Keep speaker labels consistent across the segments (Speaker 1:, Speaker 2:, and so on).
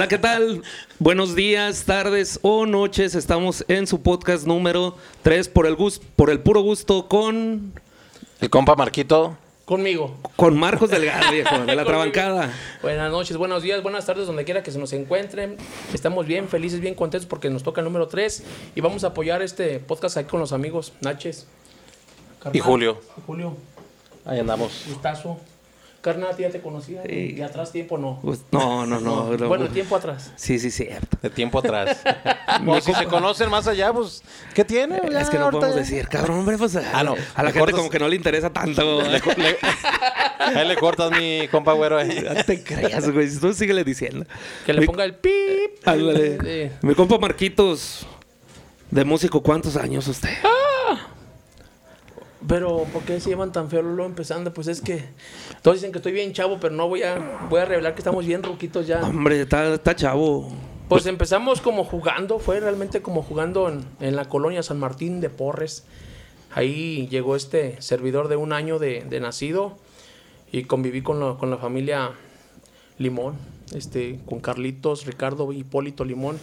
Speaker 1: Hola, ¿qué tal? Buenos días, tardes o noches. Estamos en su podcast número 3 por el gusto, por el puro gusto con
Speaker 2: El compa Marquito.
Speaker 3: Conmigo.
Speaker 1: con Marcos Delgado, viejo, de la. Trabancada.
Speaker 3: Buenas noches, buenos días, buenas tardes, donde quiera que se nos encuentren. Estamos bien, felices, bien contentos porque nos toca el número 3 y vamos a apoyar este podcast aquí con los amigos Naches. Carnal,
Speaker 2: Y Julio.
Speaker 3: y Julio,
Speaker 2: Ahí andamos.
Speaker 3: gustazo. Carnal, ya te conocía.
Speaker 1: Sí.
Speaker 3: Y atrás tiempo no.
Speaker 1: Pues, no, no, no. no.
Speaker 3: Bueno, tiempo atrás.
Speaker 1: Sí, sí, cierto.
Speaker 2: De tiempo atrás. o si se conocen más allá, pues, ¿qué tiene? Ya,
Speaker 1: es que no podemos
Speaker 2: ya.
Speaker 1: decir, cabrón, hombre, pues a,
Speaker 2: Ah, no.
Speaker 1: a la
Speaker 2: Le
Speaker 1: gente
Speaker 2: cortas-
Speaker 1: como que no le interesa tanto.
Speaker 2: Le- Ahí le cortas mi compa güero. eh.
Speaker 1: No te creas, güey. Tú síguele diciendo.
Speaker 3: Que le
Speaker 1: Mi-
Speaker 3: ponga el pip.
Speaker 1: Ándale.
Speaker 3: Eh,
Speaker 1: Mi compa Marquitos, de músico, ¿cuántos años usted?
Speaker 3: Pero, ¿por qué se llaman tan feo Lolo empezando? Pues es que todos dicen que estoy bien chavo, pero no voy a, voy a revelar que estamos bien ruquitos ya.
Speaker 1: Hombre, está, está chavo.
Speaker 3: Pues empezamos como jugando, fue realmente como jugando en, en la colonia San Martín de Porres. Ahí llegó este servidor de un año de, de nacido y conviví con, la- con la familia Limón, este, con Carlitos, Ricardo y Hipólito Limón.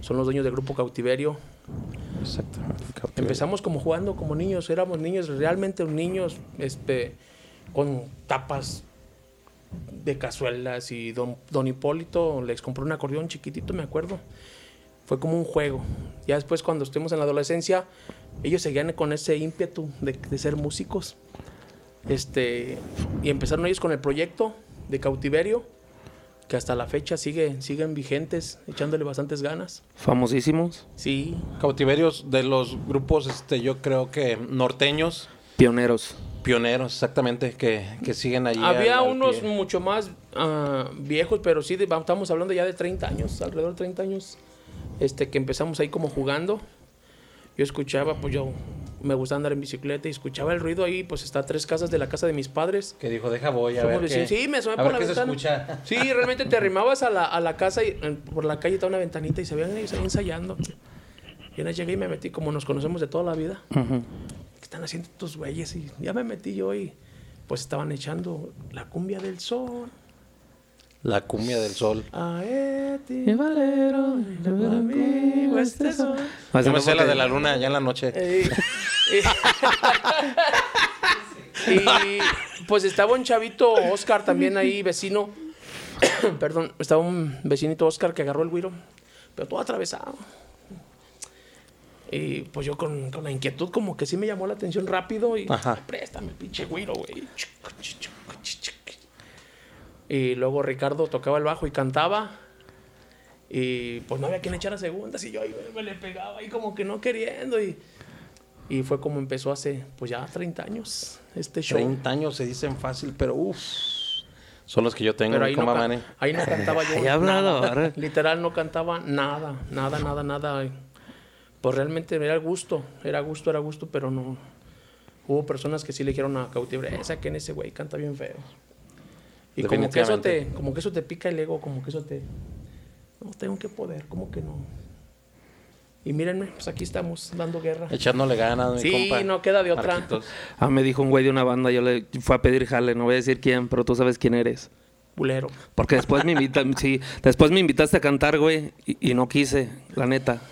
Speaker 3: Son los dueños del grupo Cautiverio.
Speaker 2: Exactamente.
Speaker 3: Empezamos como jugando como niños, éramos niños, realmente niños, este, con tapas de cazuelas y don, Hipólito les compró un acordeón chiquitito, me acuerdo. Fue como un juego. Ya después cuando estuvimos en la adolescencia, ellos seguían con ese ímpetu de, de ser músicos. Este, y empezaron ellos con el proyecto de cautiverio, que hasta la fecha sigue, siguen vigentes, echándole bastantes ganas.
Speaker 1: Famosísimos.
Speaker 3: Sí,
Speaker 2: Cautiverios de los grupos, este, yo creo que norteños,
Speaker 1: Pioneros.
Speaker 2: pioneros, exactamente, que, que siguen ahí.
Speaker 3: Había
Speaker 2: al- al
Speaker 3: unos
Speaker 2: pie.
Speaker 3: mucho más ah, viejos, pero sí, de- estamos hablando ya de 30 años, alrededor de 30 años, este, que empezamos ahí como jugando. Yo escuchaba, pues yo me gustaba andar en bicicleta y escuchaba el ruido ahí, pues está a tres casas de la casa de mis padres.
Speaker 2: Que dijo, deja voy a
Speaker 3: Somos
Speaker 2: ver qué.
Speaker 3: Sí, me asomé
Speaker 2: a
Speaker 3: por
Speaker 2: ver
Speaker 3: la
Speaker 2: qué
Speaker 3: ventana.
Speaker 2: se escucha.
Speaker 3: Sí, realmente te arrimabas a la, a la casa y en- por la calle estaba una ventanita y se veían ellos ahí ensayando. Y una vez llegué y me metí, como nos conocemos de toda la vida.
Speaker 1: Ujú.
Speaker 3: ¿qué están haciendo estos güeyes? Y ya me metí yo y pues estaban echando la cumbia del sol.
Speaker 2: La cumbia del sol.
Speaker 3: A
Speaker 1: Mi valero,
Speaker 3: amigo, este sol.
Speaker 2: Yo me sé la de la luna ya en la noche.
Speaker 3: Eh, y, y, pues estaba un chavito, Oscar, también ahí, vecino. Perdón, estaba un vecinito Oscar que agarró el güiro, pero todo atravesado. Y pues yo con, con la inquietud como que sí me llamó la atención rápido y
Speaker 2: Ajá.
Speaker 3: préstame el pinche güiro, güey. Y luego Ricardo tocaba el bajo y cantaba. Y pues no había quien echara segundas y yo ahí me le pegaba ahí como que no queriendo. Y, y fue como empezó hace pues ya 30 años este show.
Speaker 2: 30 años se dicen fácil, pero uff. Son los que yo tengo,
Speaker 3: Pero ahí no,
Speaker 2: compa
Speaker 3: ca-
Speaker 2: Manny.
Speaker 3: ahí no cantaba yo. Nada. Literal no cantaba nada, nada, nada, nada. Pues realmente era gusto, era gusto, era gusto, pero no. Hubo personas que sí le dijeron a cautiverio, esa que en ese güey canta bien feo. Y como que eso te, como que eso te pica el ego, como que eso te. No tengo que poder, como que no. Y mírenme, pues aquí estamos dando guerra.
Speaker 2: Echándole ganas, mi
Speaker 3: Sí,
Speaker 2: compa.
Speaker 3: no queda de otra.
Speaker 2: Marquitos.
Speaker 1: Ah, me dijo un güey de una banda, yo le fui a pedir jale, no voy a decir quién, pero tú sabes quién eres.
Speaker 3: Bulero.
Speaker 1: Porque después me invitan, sí, después me invitaste a cantar, güey, y, y no quise, la neta.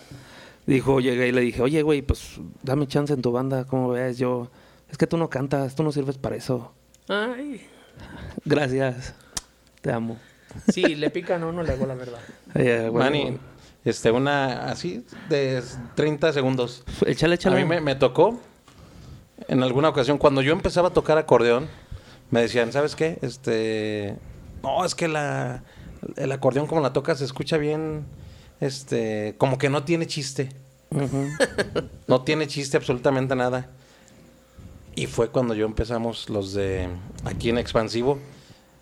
Speaker 1: Dijo, llegué y le dije, oye, güey, pues dame chance en tu banda, ¿cómo ves? Yo, es que tú no cantas, tú no sirves para eso.
Speaker 3: Ay.
Speaker 1: Gracias, te amo.
Speaker 3: Sí, le pica, no, no le hago la verdad.
Speaker 1: Bueno,
Speaker 2: Manny, este, una así de 30 segundos.
Speaker 1: Échale,
Speaker 2: A
Speaker 1: échale.
Speaker 2: mí me, me tocó en alguna ocasión, cuando yo empezaba a tocar acordeón, me decían, ¿sabes qué? Este, no, es que la, el acordeón como la tocas se escucha bien, este, como que no tiene chiste. No tiene chiste absolutamente nada. Y fue cuando yo empezamos los de aquí en Expansivo.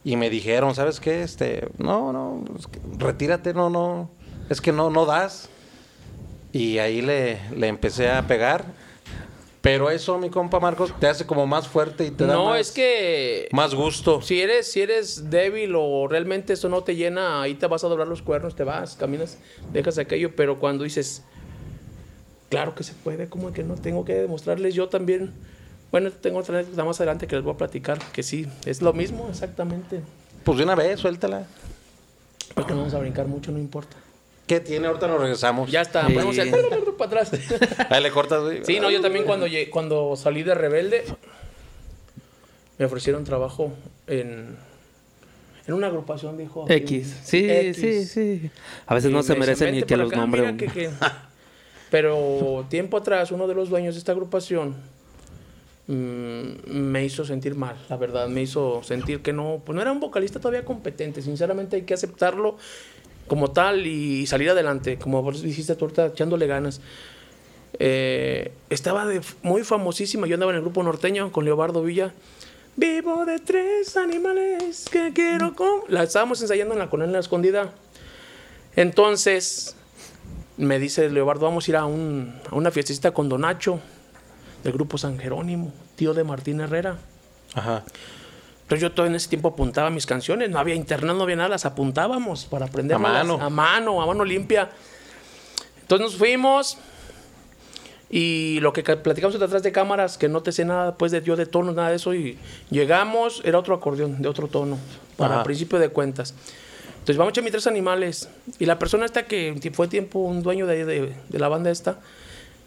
Speaker 2: Y me dijeron, ¿sabes qué? Este, no, no, es que retírate, no, no. Es que no, no das. Y ahí le, le empecé a pegar. Pero eso, mi compa Marcos, te hace como más fuerte y te da
Speaker 3: No,
Speaker 2: más,
Speaker 3: es que
Speaker 2: más gusto.
Speaker 3: si eres, si eres débil o realmente eso no te llena, ahí te vas a doblar los cuernos, te vas, caminas, dejas aquello, pero cuando dices, claro que se puede, como que no tengo que demostrarles yo también. Bueno, tengo otra anécdota más adelante que les voy a platicar, que sí, es lo mismo exactamente.
Speaker 2: Pues de una vez, suéltala.
Speaker 3: Porque no vamos a brincar mucho, no importa.
Speaker 2: ¿Qué tiene? Ahorita nos regresamos.
Speaker 3: Ya está,
Speaker 1: Sí.
Speaker 3: ponemos el para atrás.
Speaker 2: Ahí le cortas, güey.
Speaker 3: Sí, no, yo también cuando, llegué- cuando salí de Rebelde, me ofrecieron trabajo en, en una agrupación, dijo.
Speaker 1: X. Sí,
Speaker 3: X.
Speaker 1: sí, sí. A veces
Speaker 3: Y
Speaker 1: no se
Speaker 3: me
Speaker 1: merecen ni
Speaker 3: "Vente
Speaker 1: que los
Speaker 3: que- que-". Pero tiempo atrás, uno de los dueños de esta agrupación me hizo sentir mal, la verdad. Me hizo sentir que no, pues no era un vocalista todavía competente. Sinceramente hay que aceptarlo como tal y salir adelante. Como vos dijiste tú ahorita, echándole ganas. Eh, estaba de, muy famosísima. Yo andaba en el grupo norteño con Leobardo Villa. Vivo de tres animales que quiero con... La estábamos ensayando en la colonia La Escondida. Entonces, me dice Leobardo, vamos a ir a, un- a una fiestecita con Don Nacho, del grupo San Jerónimo, tío de Martín Herrera.
Speaker 2: Ajá.
Speaker 3: Entonces yo todo en ese tiempo apuntaba mis canciones, no había internet, no había nada, las apuntábamos para aprender
Speaker 2: A mano.
Speaker 3: a mano, a mano limpia. Entonces nos fuimos y lo que ca- platicamos detrás de cámaras, que no te sé nada pues de yo de tonos, nada de eso, y llegamos, era otro acordeón de otro tono, para
Speaker 2: Ajá.
Speaker 3: principio de cuentas. Entonces vamos a echar mis tres animales y la persona esta que fue tiempo un dueño de, de- de la banda esta,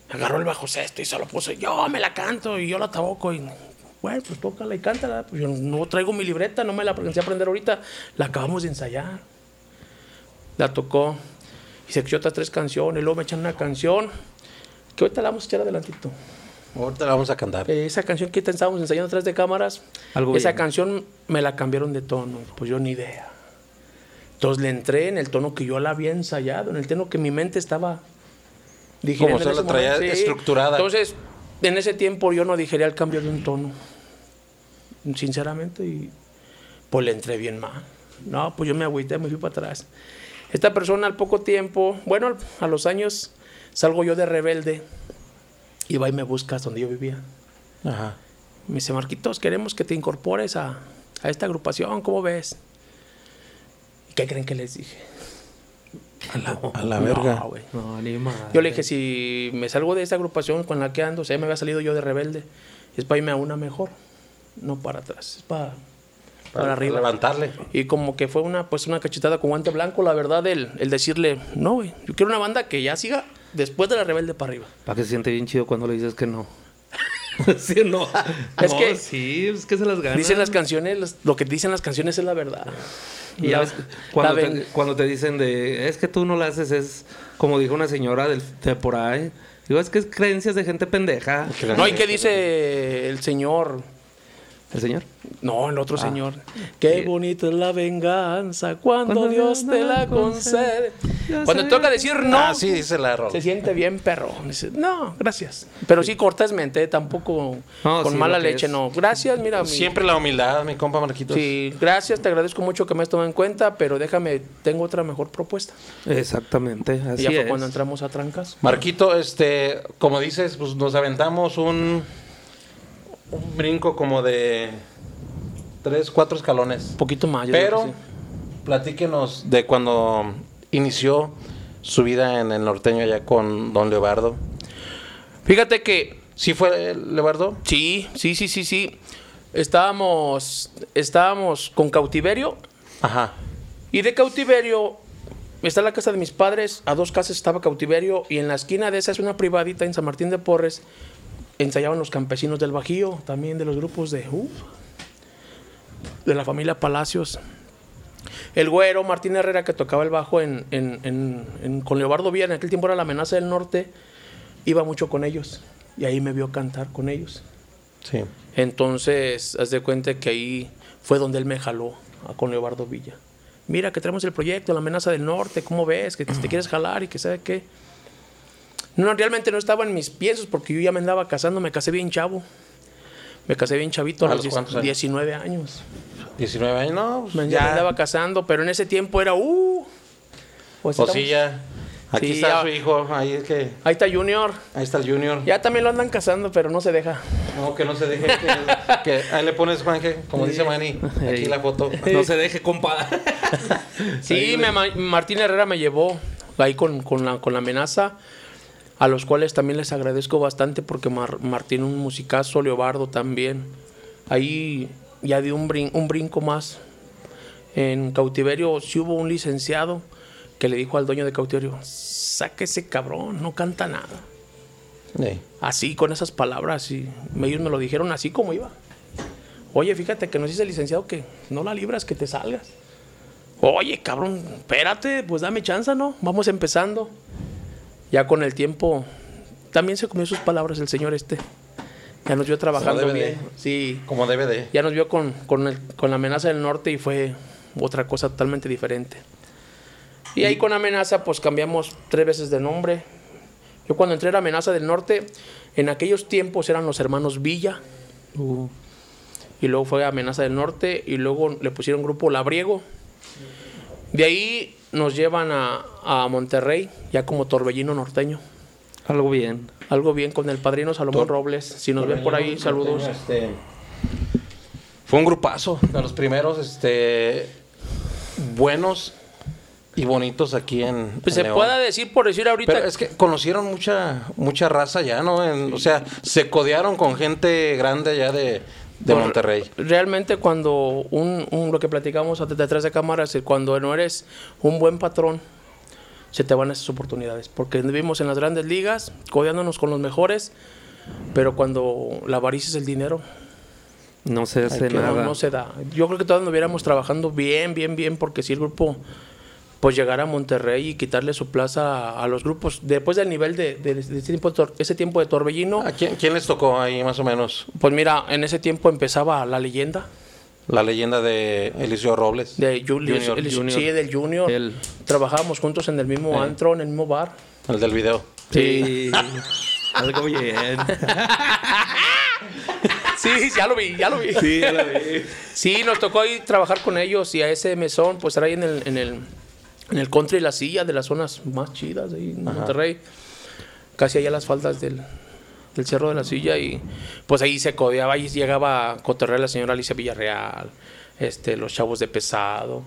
Speaker 3: agarró el bajo sexto y se lo puso, yo me la canto y yo la taboco y bueno, pues tócala y cántala. Pues yo no traigo mi libreta, no me la a aprender ahorita. La acabamos de ensayar. La tocó y se echó otras tres canciones. Luego me echan una canción que ahorita la vamos a echar adelantito.
Speaker 2: Ahorita la vamos a cantar.
Speaker 3: Eh, esa canción que estábamos ensayando atrás de cámaras,
Speaker 1: Algo
Speaker 3: esa
Speaker 1: bien.
Speaker 3: canción me la cambiaron de tono. Pues yo ni idea. Entonces le entré en el tono que yo la había ensayado, en el tono que mi mente estaba.
Speaker 2: Como se la traía
Speaker 3: momento.
Speaker 2: Estructurada.
Speaker 3: Entonces, en ese tiempo yo no digería el cambio de un tono. Sinceramente, y pues le entré bien mal. No, pues yo me agüité, me fui para atrás. Esta persona al poco tiempo, bueno, a los años salgo yo de rebelde y va y me busca donde yo vivía.
Speaker 2: Ajá.
Speaker 3: Me dice, Marquitos, queremos que te incorpores a, a esta agrupación, ¿cómo ves? ¿Y qué creen que les dije?
Speaker 2: A la, a la
Speaker 3: No,
Speaker 2: verga.
Speaker 3: güey.
Speaker 1: No, ni más.
Speaker 3: Yo le dije, si me salgo de esta agrupación con la que ando, o sea, ya me había salido yo de rebelde, es para irme a una mejor, no para atrás, es para, para, arriba.
Speaker 2: levantarle.
Speaker 3: Y como que fue una, pues, una cachetada con guante blanco, la verdad, el, el decirle, no, güey, yo quiero una banda que ya siga después de la rebelde para arriba.
Speaker 1: Para que se siente bien chido cuando le dices que no. sí, no.
Speaker 3: Es
Speaker 1: No,
Speaker 3: que-
Speaker 1: Sí, es que se las ganan.
Speaker 3: Dicen las canciones, las- lo que dicen las canciones es la verdad.
Speaker 1: Y ya ves, cuando, te, cuando te dicen de, es que tú no la haces, es como dijo una señora del, de por ahí. Digo, es que es creencias de gente pendeja.
Speaker 3: No, ¿y qué dice el señor?
Speaker 1: ¿El señor?
Speaker 3: No, el
Speaker 1: Ah.
Speaker 3: otro señor. Qué bonita es la venganza cuando,
Speaker 1: Cuando
Speaker 3: Dios
Speaker 1: Dios
Speaker 3: te la concede. Cuando toca decir no,
Speaker 2: Ah, sí, dice la rola.
Speaker 3: se siente bien perro. Dice, no, gracias. Pero sí cortésmente, tampoco
Speaker 1: No,
Speaker 3: con
Speaker 1: sí,
Speaker 3: mala leche,
Speaker 1: es.
Speaker 3: no. Gracias, mira. mi-
Speaker 2: Siempre la humildad, mi compa Marquitos.
Speaker 3: Sí, gracias, te agradezco mucho que me has tomado en cuenta, pero déjame, tengo otra mejor propuesta.
Speaker 1: Exactamente, así
Speaker 3: y ya fue
Speaker 1: es.
Speaker 3: cuando entramos a trancas.
Speaker 2: Marquito, este, como dices, pues nos aventamos un, un brinco como de tres, cuatro escalones.
Speaker 3: Un poquito más.
Speaker 2: Pero
Speaker 3: sí.
Speaker 2: platíquenos de cuando inició su vida en el norteño allá con don Leobardo.
Speaker 3: Fíjate que
Speaker 2: ¿Sí fue Leobardo?
Speaker 3: sí, sí, sí, sí, sí. Estábamos, estábamos con cautiverio
Speaker 2: Ajá.
Speaker 3: Y de cautiverio, está la casa de mis padres, a dos casas estaba cautiverio, y en la esquina de esa es una privadita en San Martín de Porres, ensayaban los campesinos del Bajío, también de los grupos de, uf, de la familia Palacios. El güero Martín Herrera, que tocaba el bajo en, en- en- en- con Leobardo Villa, en aquel tiempo era la amenaza del norte, iba mucho con ellos, y ahí me vio cantar con ellos.
Speaker 2: Sí.
Speaker 3: Entonces, haz de cuenta que ahí fue donde él me jaló a- con Leobardo Villa. Mira, que tenemos el proyecto, la amenaza del norte, ¿cómo ves? Que te quieres jalar y que sabe qué. No, realmente no estaba en mis piensos porque yo ya me andaba casando, me casé bien chavo. Me casé bien chavito a,
Speaker 2: ¿A
Speaker 3: los
Speaker 2: los cuántos años?
Speaker 3: 19 años.
Speaker 2: 19 años, no, pues
Speaker 3: Me, ya me andaba casando, pero en ese tiempo era, uh. Pues
Speaker 2: Pues sí, ya. Aquí
Speaker 3: Sí,
Speaker 2: está
Speaker 3: ya.
Speaker 2: su hijo, ahí es que,
Speaker 3: Ahí está Junior.
Speaker 2: ahí está el Junior.
Speaker 3: Ya también lo andan casando, pero no se deja.
Speaker 2: No, que no se deje, que, que ahí le pones, Juanje, como dice Manny, aquí la foto.
Speaker 1: No se deje, compa.
Speaker 3: Sí, me ma- Martín Herrera me llevó ahí con, con la, con la amenaza, a los cuales también les agradezco bastante porque Mar- Martín un musicazo, Leobardo también. Ahí ya di un, brin- un brinco más. En cautiverio sí hubo un licenciado que le dijo al dueño de cautiverio, saque ese cabrón, no canta nada.
Speaker 2: Sí.
Speaker 3: Así, con esas palabras, y ellos me lo dijeron así como iba. Oye, fíjate que nos dice el licenciado que no la libras, que te salgas. Oye, cabrón, espérate, pues dame chance, ¿no? Vamos empezando. Ya con el tiempo, también se comió sus palabras el señor este. Ya nos vio trabajando bien. Sí,
Speaker 2: Como debe de.
Speaker 3: ya nos vio con, con, el- con la amenaza del norte y fue otra cosa totalmente diferente. Y ahí con amenaza pues cambiamos tres veces de nombre. Yo cuando entré a la amenaza del norte, en aquellos tiempos eran los hermanos Villa.
Speaker 1: Uh,
Speaker 3: Y luego fue amenaza del norte y luego le pusieron grupo Labriego. De ahí nos llevan a, a Monterrey, ya como torbellino norteño.
Speaker 1: algo bien.
Speaker 3: Algo bien con el padrino Salomón
Speaker 2: Tor-
Speaker 3: Robles. Si nos ven por ahí, saludos.
Speaker 2: Este, fue un grupazo de los primeros este, buenos y bonitos aquí en.
Speaker 3: Pues
Speaker 2: en
Speaker 3: se
Speaker 2: León.
Speaker 3: puede decir, por decir ahorita,
Speaker 2: Pero es que conocieron mucha mucha raza ya, ¿no? En- O sea, se codearon con gente grande allá de, de
Speaker 3: Por-
Speaker 2: Monterrey.
Speaker 3: Realmente cuando un, un- lo que platicamos antes detrás de cámaras, cuando no eres un buen patrón, se te van esas oportunidades. Porque vivimos en las grandes ligas, codeándonos con los mejores, pero cuando la avaricia es el dinero,
Speaker 1: No se hace
Speaker 3: que no,
Speaker 1: nada.
Speaker 3: no se da. Yo creo que todos estuviéramos trabajando bien, bien, bien, porque si el grupo pues llegar a Monterrey y quitarle su plaza a, a los grupos, después del nivel de, de- de ese, tiempo de tor- ese tiempo de Torbellino,
Speaker 2: ¿A quién, quién les tocó ahí más o menos?
Speaker 3: pues mira, en ese tiempo empezaba la leyenda.
Speaker 2: La leyenda de Eliseo Robles.
Speaker 3: De Julius,
Speaker 1: Junior,
Speaker 3: el-
Speaker 1: Junior.
Speaker 3: Sí, del Junior.
Speaker 1: El-
Speaker 3: Trabajábamos juntos en el mismo
Speaker 2: Eh.
Speaker 3: antro, en el mismo bar.
Speaker 2: El del video.
Speaker 1: Sí. algo bien.
Speaker 3: Sí, ya lo vi, ya lo vi.
Speaker 1: Sí, ya lo vi.
Speaker 3: Sí, nos tocó ahí trabajar con ellos y a ese mesón, pues era ahí en el, en el, en el country la silla de las zonas más chidas de ahí en Monterrey. Casi allá a las faldas del, del Cerro de la Silla y pues ahí se codeaba, ahí llegaba a cotorrear la señora Alicia Villarreal, este, los chavos de pesado.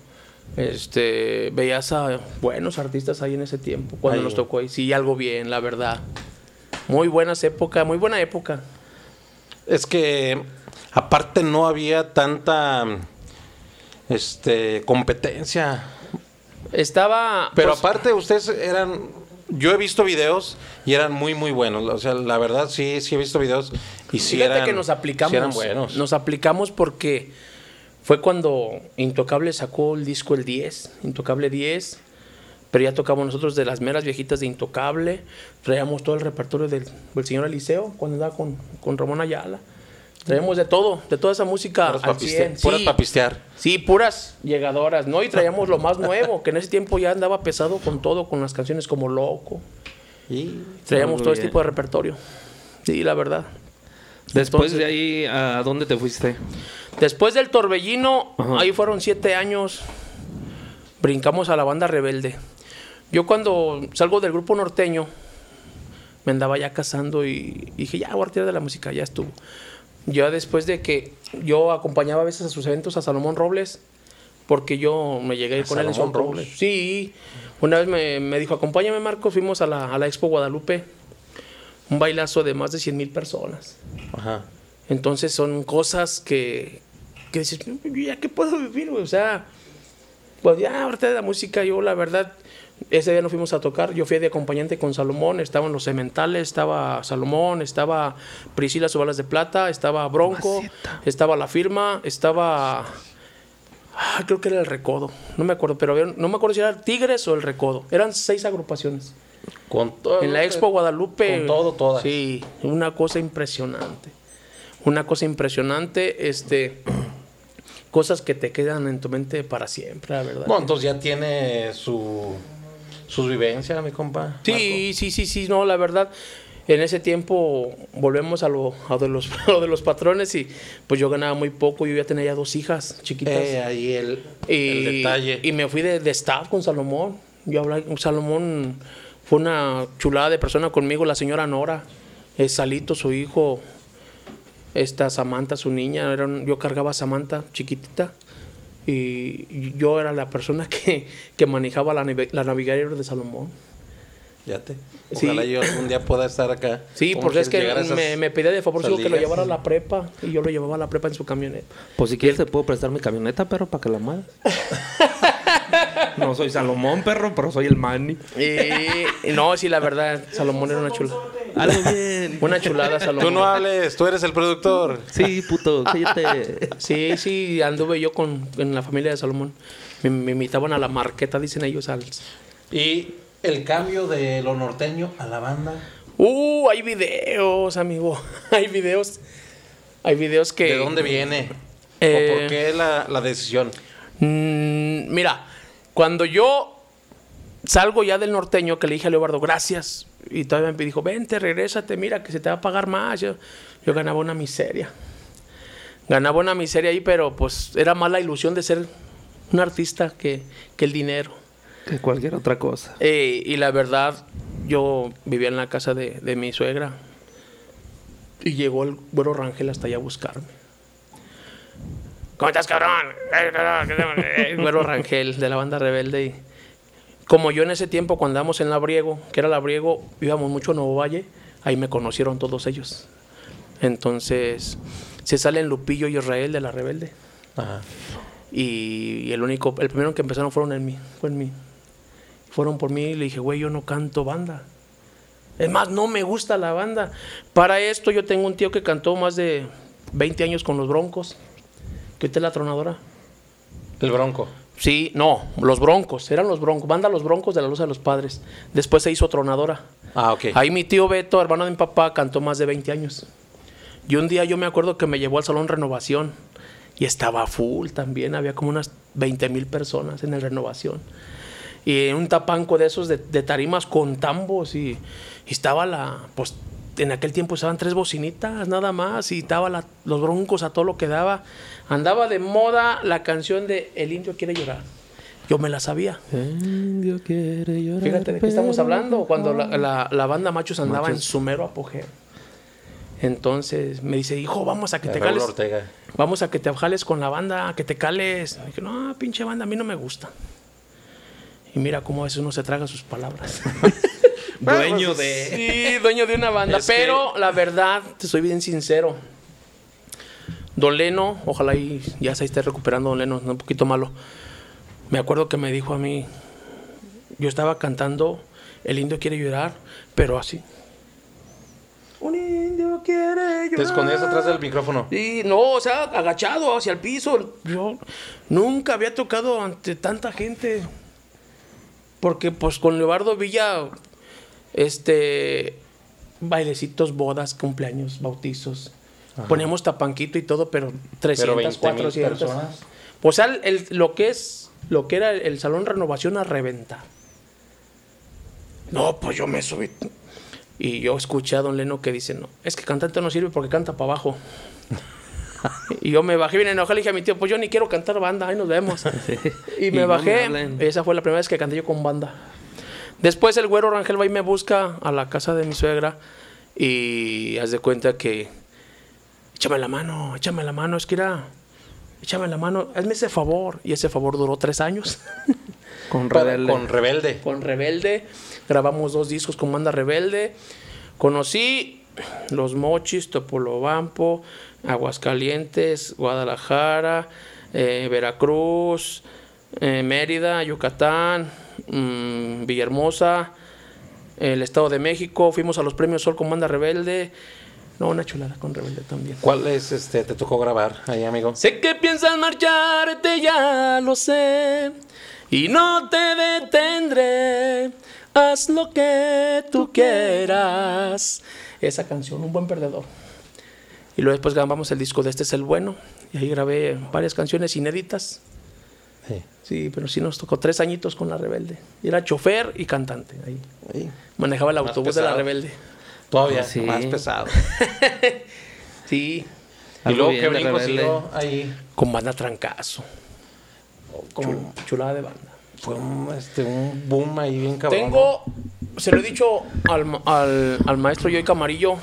Speaker 3: Este, veías a buenos artistas ahí en ese tiempo, cuando
Speaker 2: Ahí.
Speaker 3: nos tocó ahí. Sí, algo bien, la verdad. Muy buenas épocas, muy buena época.
Speaker 2: Es que aparte no había tanta este competencia.
Speaker 3: Estaba.
Speaker 2: Pero
Speaker 3: pues,
Speaker 2: aparte ustedes eran yo he visto videos y eran muy muy buenos. O sea, la verdad sí sí he visto videos y sí
Speaker 3: Fíjate
Speaker 2: eran
Speaker 3: que nos aplicamos.
Speaker 2: sí eran buenos.
Speaker 3: Nos aplicamos porque fue cuando Intocable sacó el disco el 10, Intocable 10. Pero ya tocamos nosotros de las meras viejitas de Intocable. Traíamos todo el repertorio del, del señor Eliseo cuando andaba con, con Ramón Ayala. Traíamos de todo, de toda esa música
Speaker 2: Puras
Speaker 3: al
Speaker 2: pa' piste-
Speaker 3: 100.
Speaker 2: puras
Speaker 3: Sí, puras llegadoras, ¿no? Y traíamos lo más nuevo, que en ese tiempo ya andaba pesado con todo, con las canciones como Loco.
Speaker 2: Y
Speaker 3: Traíamos todo este
Speaker 1: bien.
Speaker 3: tipo de repertorio. Sí, la verdad.
Speaker 1: Después
Speaker 3: Entonces-
Speaker 1: de ahí, ¿a dónde te fuiste?
Speaker 3: Después del Torbellino,
Speaker 1: Ajá.
Speaker 3: ahí fueron siete años, brincamos a la banda rebelde. Yo cuando salgo del grupo norteño, me andaba ya casando y dije, ya voy a retirar de la música, ya estuvo. Ya después de que yo acompañaba a veces a sus eventos a Salomón Robles, porque yo me llegué a ir
Speaker 2: ¿A
Speaker 3: con él en su
Speaker 2: Salomón
Speaker 3: autobús.
Speaker 2: Robles?
Speaker 3: Sí, una vez me, me dijo, acompáñame Marco, fuimos a la, a la Expo Guadalupe, un bailazo de más de 100 mil personas.
Speaker 2: ajá.
Speaker 3: Entonces son cosas que, que dices, "Yo ya qué puedo vivir, güey?". O sea, pues ya ahorita de la música, yo la verdad, ese día nos fuimos a tocar, yo fui de acompañante con Salomón, estaban los Cementales, estaba Salomón, estaba Priscila Subalas de Plata, estaba Bronco,
Speaker 1: Maceta.
Speaker 3: estaba La Firma, estaba... ah, creo que era el Recodo, no me acuerdo, pero había- no me acuerdo si era Tigres o el Recodo. Eran seis agrupaciones.
Speaker 2: Con todo
Speaker 3: En la Expo Guadalupe.
Speaker 2: Con todo, todas.
Speaker 3: Sí, una cosa impresionante. Una cosa impresionante, este. Cosas que te quedan en tu mente para siempre, la verdad.
Speaker 2: Bueno, entonces ya tiene su sus vivencias, mi compa.
Speaker 3: sí, sí, sí, sí, no, la verdad. En ese tiempo volvemos a lo, a de los, a lo de los patrones y pues yo ganaba muy poco, yo ya tenía ya dos hijas chiquitas.
Speaker 2: Eh, ahí el,
Speaker 3: Y,
Speaker 2: el detalle.
Speaker 3: y me fui de, de staff con Salomón. Yo hablé, Salomón fue una chulada de persona conmigo, la señora Nora, eh, Salito, su hijo, esta Samantha, su niña, eran- yo cargaba a Samantha chiquitita y yo era la persona que, que manejaba la, la de Salomón.
Speaker 2: Fíjate.
Speaker 3: Sí.
Speaker 2: Ojalá yo algún día pueda estar acá.
Speaker 3: Sí,
Speaker 2: ¿Cómo
Speaker 3: porque es que me, me pedía de favor que lo llevara a la prepa y yo lo llevaba a la prepa en su camioneta.
Speaker 1: Pues si quieres te puedo prestar mi camioneta, perro, para que la muevas. no soy Salomón, perro, pero soy el Manny.
Speaker 3: Y, y no, sí, la verdad, Salomón era una chulada.
Speaker 1: Algo bien.
Speaker 3: Una chulada, Salomón.
Speaker 2: Tú no hables, tú eres el productor.
Speaker 1: Sí, puto, cállate.
Speaker 3: Sí, sí, anduve yo con, en la familia de Salomón. Me, me invitaban a la marqueta, dicen ellos, al...
Speaker 2: Y el cambio de lo norteño a la banda.
Speaker 3: Uh, hay videos, amigo. Hay videos. Hay videos que...
Speaker 2: ¿De dónde viene?
Speaker 3: Eh,
Speaker 2: ¿O por qué la, la decisión?
Speaker 3: Mm, mira, cuando yo salgo ya del norteño, que le dije a Leobardo, gracias, y todavía me dijo, vente, regrésate, mira, que se te va a pagar más. Yo, yo ganaba una miseria. Ganaba una miseria ahí, pero pues era más la ilusión de ser un artista que, que el dinero.
Speaker 1: Que cualquier otra cosa.
Speaker 3: Eh, y la verdad, yo vivía en la casa de, de mi suegra. Y llegó el güero Rangel hasta allá a buscarme. ¿Cómo estás, cabrón? El güero Rangel de la banda rebelde. Y como yo en ese tiempo, cuando íbamos en Labriego, que era Labriego, íbamos mucho a Nuevo Valle, ahí me conocieron todos ellos. Entonces, se salen Lupillo y Israel de la rebelde.
Speaker 2: Ajá.
Speaker 3: Y, y el único, el primero que empezaron fueron en mí, fue en mí. Fueron por mí y le dije, güey, yo no canto banda. Es más, no me gusta la banda. Para esto yo tengo un tío que cantó más de 20 años con los Broncos. ¿Qué es la tronadora?
Speaker 2: El bronco.
Speaker 3: Sí, no, los Broncos, eran los Broncos, banda Los Broncos de la Luz de los Padres. Después se hizo tronadora.
Speaker 2: Ah, ok.
Speaker 3: Ahí mi tío Beto, hermano de mi papá, cantó más de 20 años. Y un día yo me acuerdo que me llevó al Salón Renovación y estaba full también, había como unas 20 mil personas en el Renovación. Y en un tapanco de esos de, de tarimas con tambos y, y estaba la, pues en aquel tiempo estaban tres bocinitas nada más y estaba la- los broncos a todo lo que daba. Andaba de moda la canción de El indio quiere llorar. Yo me la sabía.
Speaker 1: El indio quiere llorar.
Speaker 3: Fíjate de qué estamos hablando. Cuando la, la- la banda Machos andaba en su mero apogeo. Entonces me dice, hijo, vamos a que te cales.
Speaker 2: Ortega.
Speaker 3: Vamos a que te jales con la banda, a que te cales. dije, no, pinche banda, a mí no me gusta. Y mira cómo a veces uno se traga sus palabras.
Speaker 1: Dueño de.
Speaker 3: Sí, dueño de una banda.
Speaker 2: Es
Speaker 3: pero la verdad, te soy bien sincero. Don Leno, ojalá y ya se esté recuperando Don Leno, un poquito malo. Me acuerdo que me dijo a mí, yo estaba cantando El indio quiere llorar, pero así. Un indio quiere llorar.
Speaker 2: Te escondías atrás del micrófono.
Speaker 3: Sí, no, o sea, agachado hacia el piso. Yo nunca había tocado ante tanta gente. Porque pues con Leobardo Villa, este, bailecitos, bodas, cumpleaños, bautizos. Poníamos tapanquito y todo, pero 300,
Speaker 2: 20,000
Speaker 3: 400.
Speaker 2: personas.
Speaker 3: O sea, el- el- lo que es, lo que era el, el salón renovación a reventar. No, pues yo me subí. Y yo escuché a Don Leno que dice, no, es que cantante no sirve porque canta para abajo. y yo me bajé bien enojado y le dije a mi tío, pues yo ni quiero cantar banda, ahí nos vemos. y me bajé. Esa fue la primera vez que canté yo con banda. Después el güero Rangel va y me busca a la casa de mi suegra y haz de cuenta que échame la mano, échame la mano, es que era, échame la mano, hazme ese favor. Y ese favor duró tres años.
Speaker 1: Con rebelde.
Speaker 2: con Rebelde.
Speaker 3: con Rebelde. Grabamos dos discos con banda Rebelde. Conocí Los Mochis, Topolobampo, Aguascalientes, Guadalajara, eh, Veracruz, eh, Mérida, Yucatán, mm, Villahermosa, el Estado de México. Fuimos a los premios Sol con banda Rebelde. No, una chulada con Rebelde también.
Speaker 2: ¿Cuál es este te tocó grabar ahí, amigo?
Speaker 3: Sé que piensas marcharte, ya lo sé. Y no te detendré. Haz lo que tú quieras. Esa canción, un buen perdedor. Y luego después grabamos el disco de Este es el Bueno. Y ahí grabé varias canciones inéditas.
Speaker 2: Sí.
Speaker 3: Sí, pero sí nos tocó tres añitos con La Rebelde. Y era chofer y cantante. Ahí.
Speaker 2: Sí.
Speaker 3: Manejaba el
Speaker 2: Más
Speaker 3: autobús de La. Rebelde.
Speaker 2: Todavía
Speaker 1: Sí.
Speaker 2: más pesado.
Speaker 3: Sí,
Speaker 2: y luego qué brinco siguió ahí.
Speaker 3: con banda trancazo. Con chulada de banda.
Speaker 2: Fue un, este, un boom ahí bien cabrón.
Speaker 3: Tengo, se lo he dicho al, ma- al, al maestro Joy Camarillo.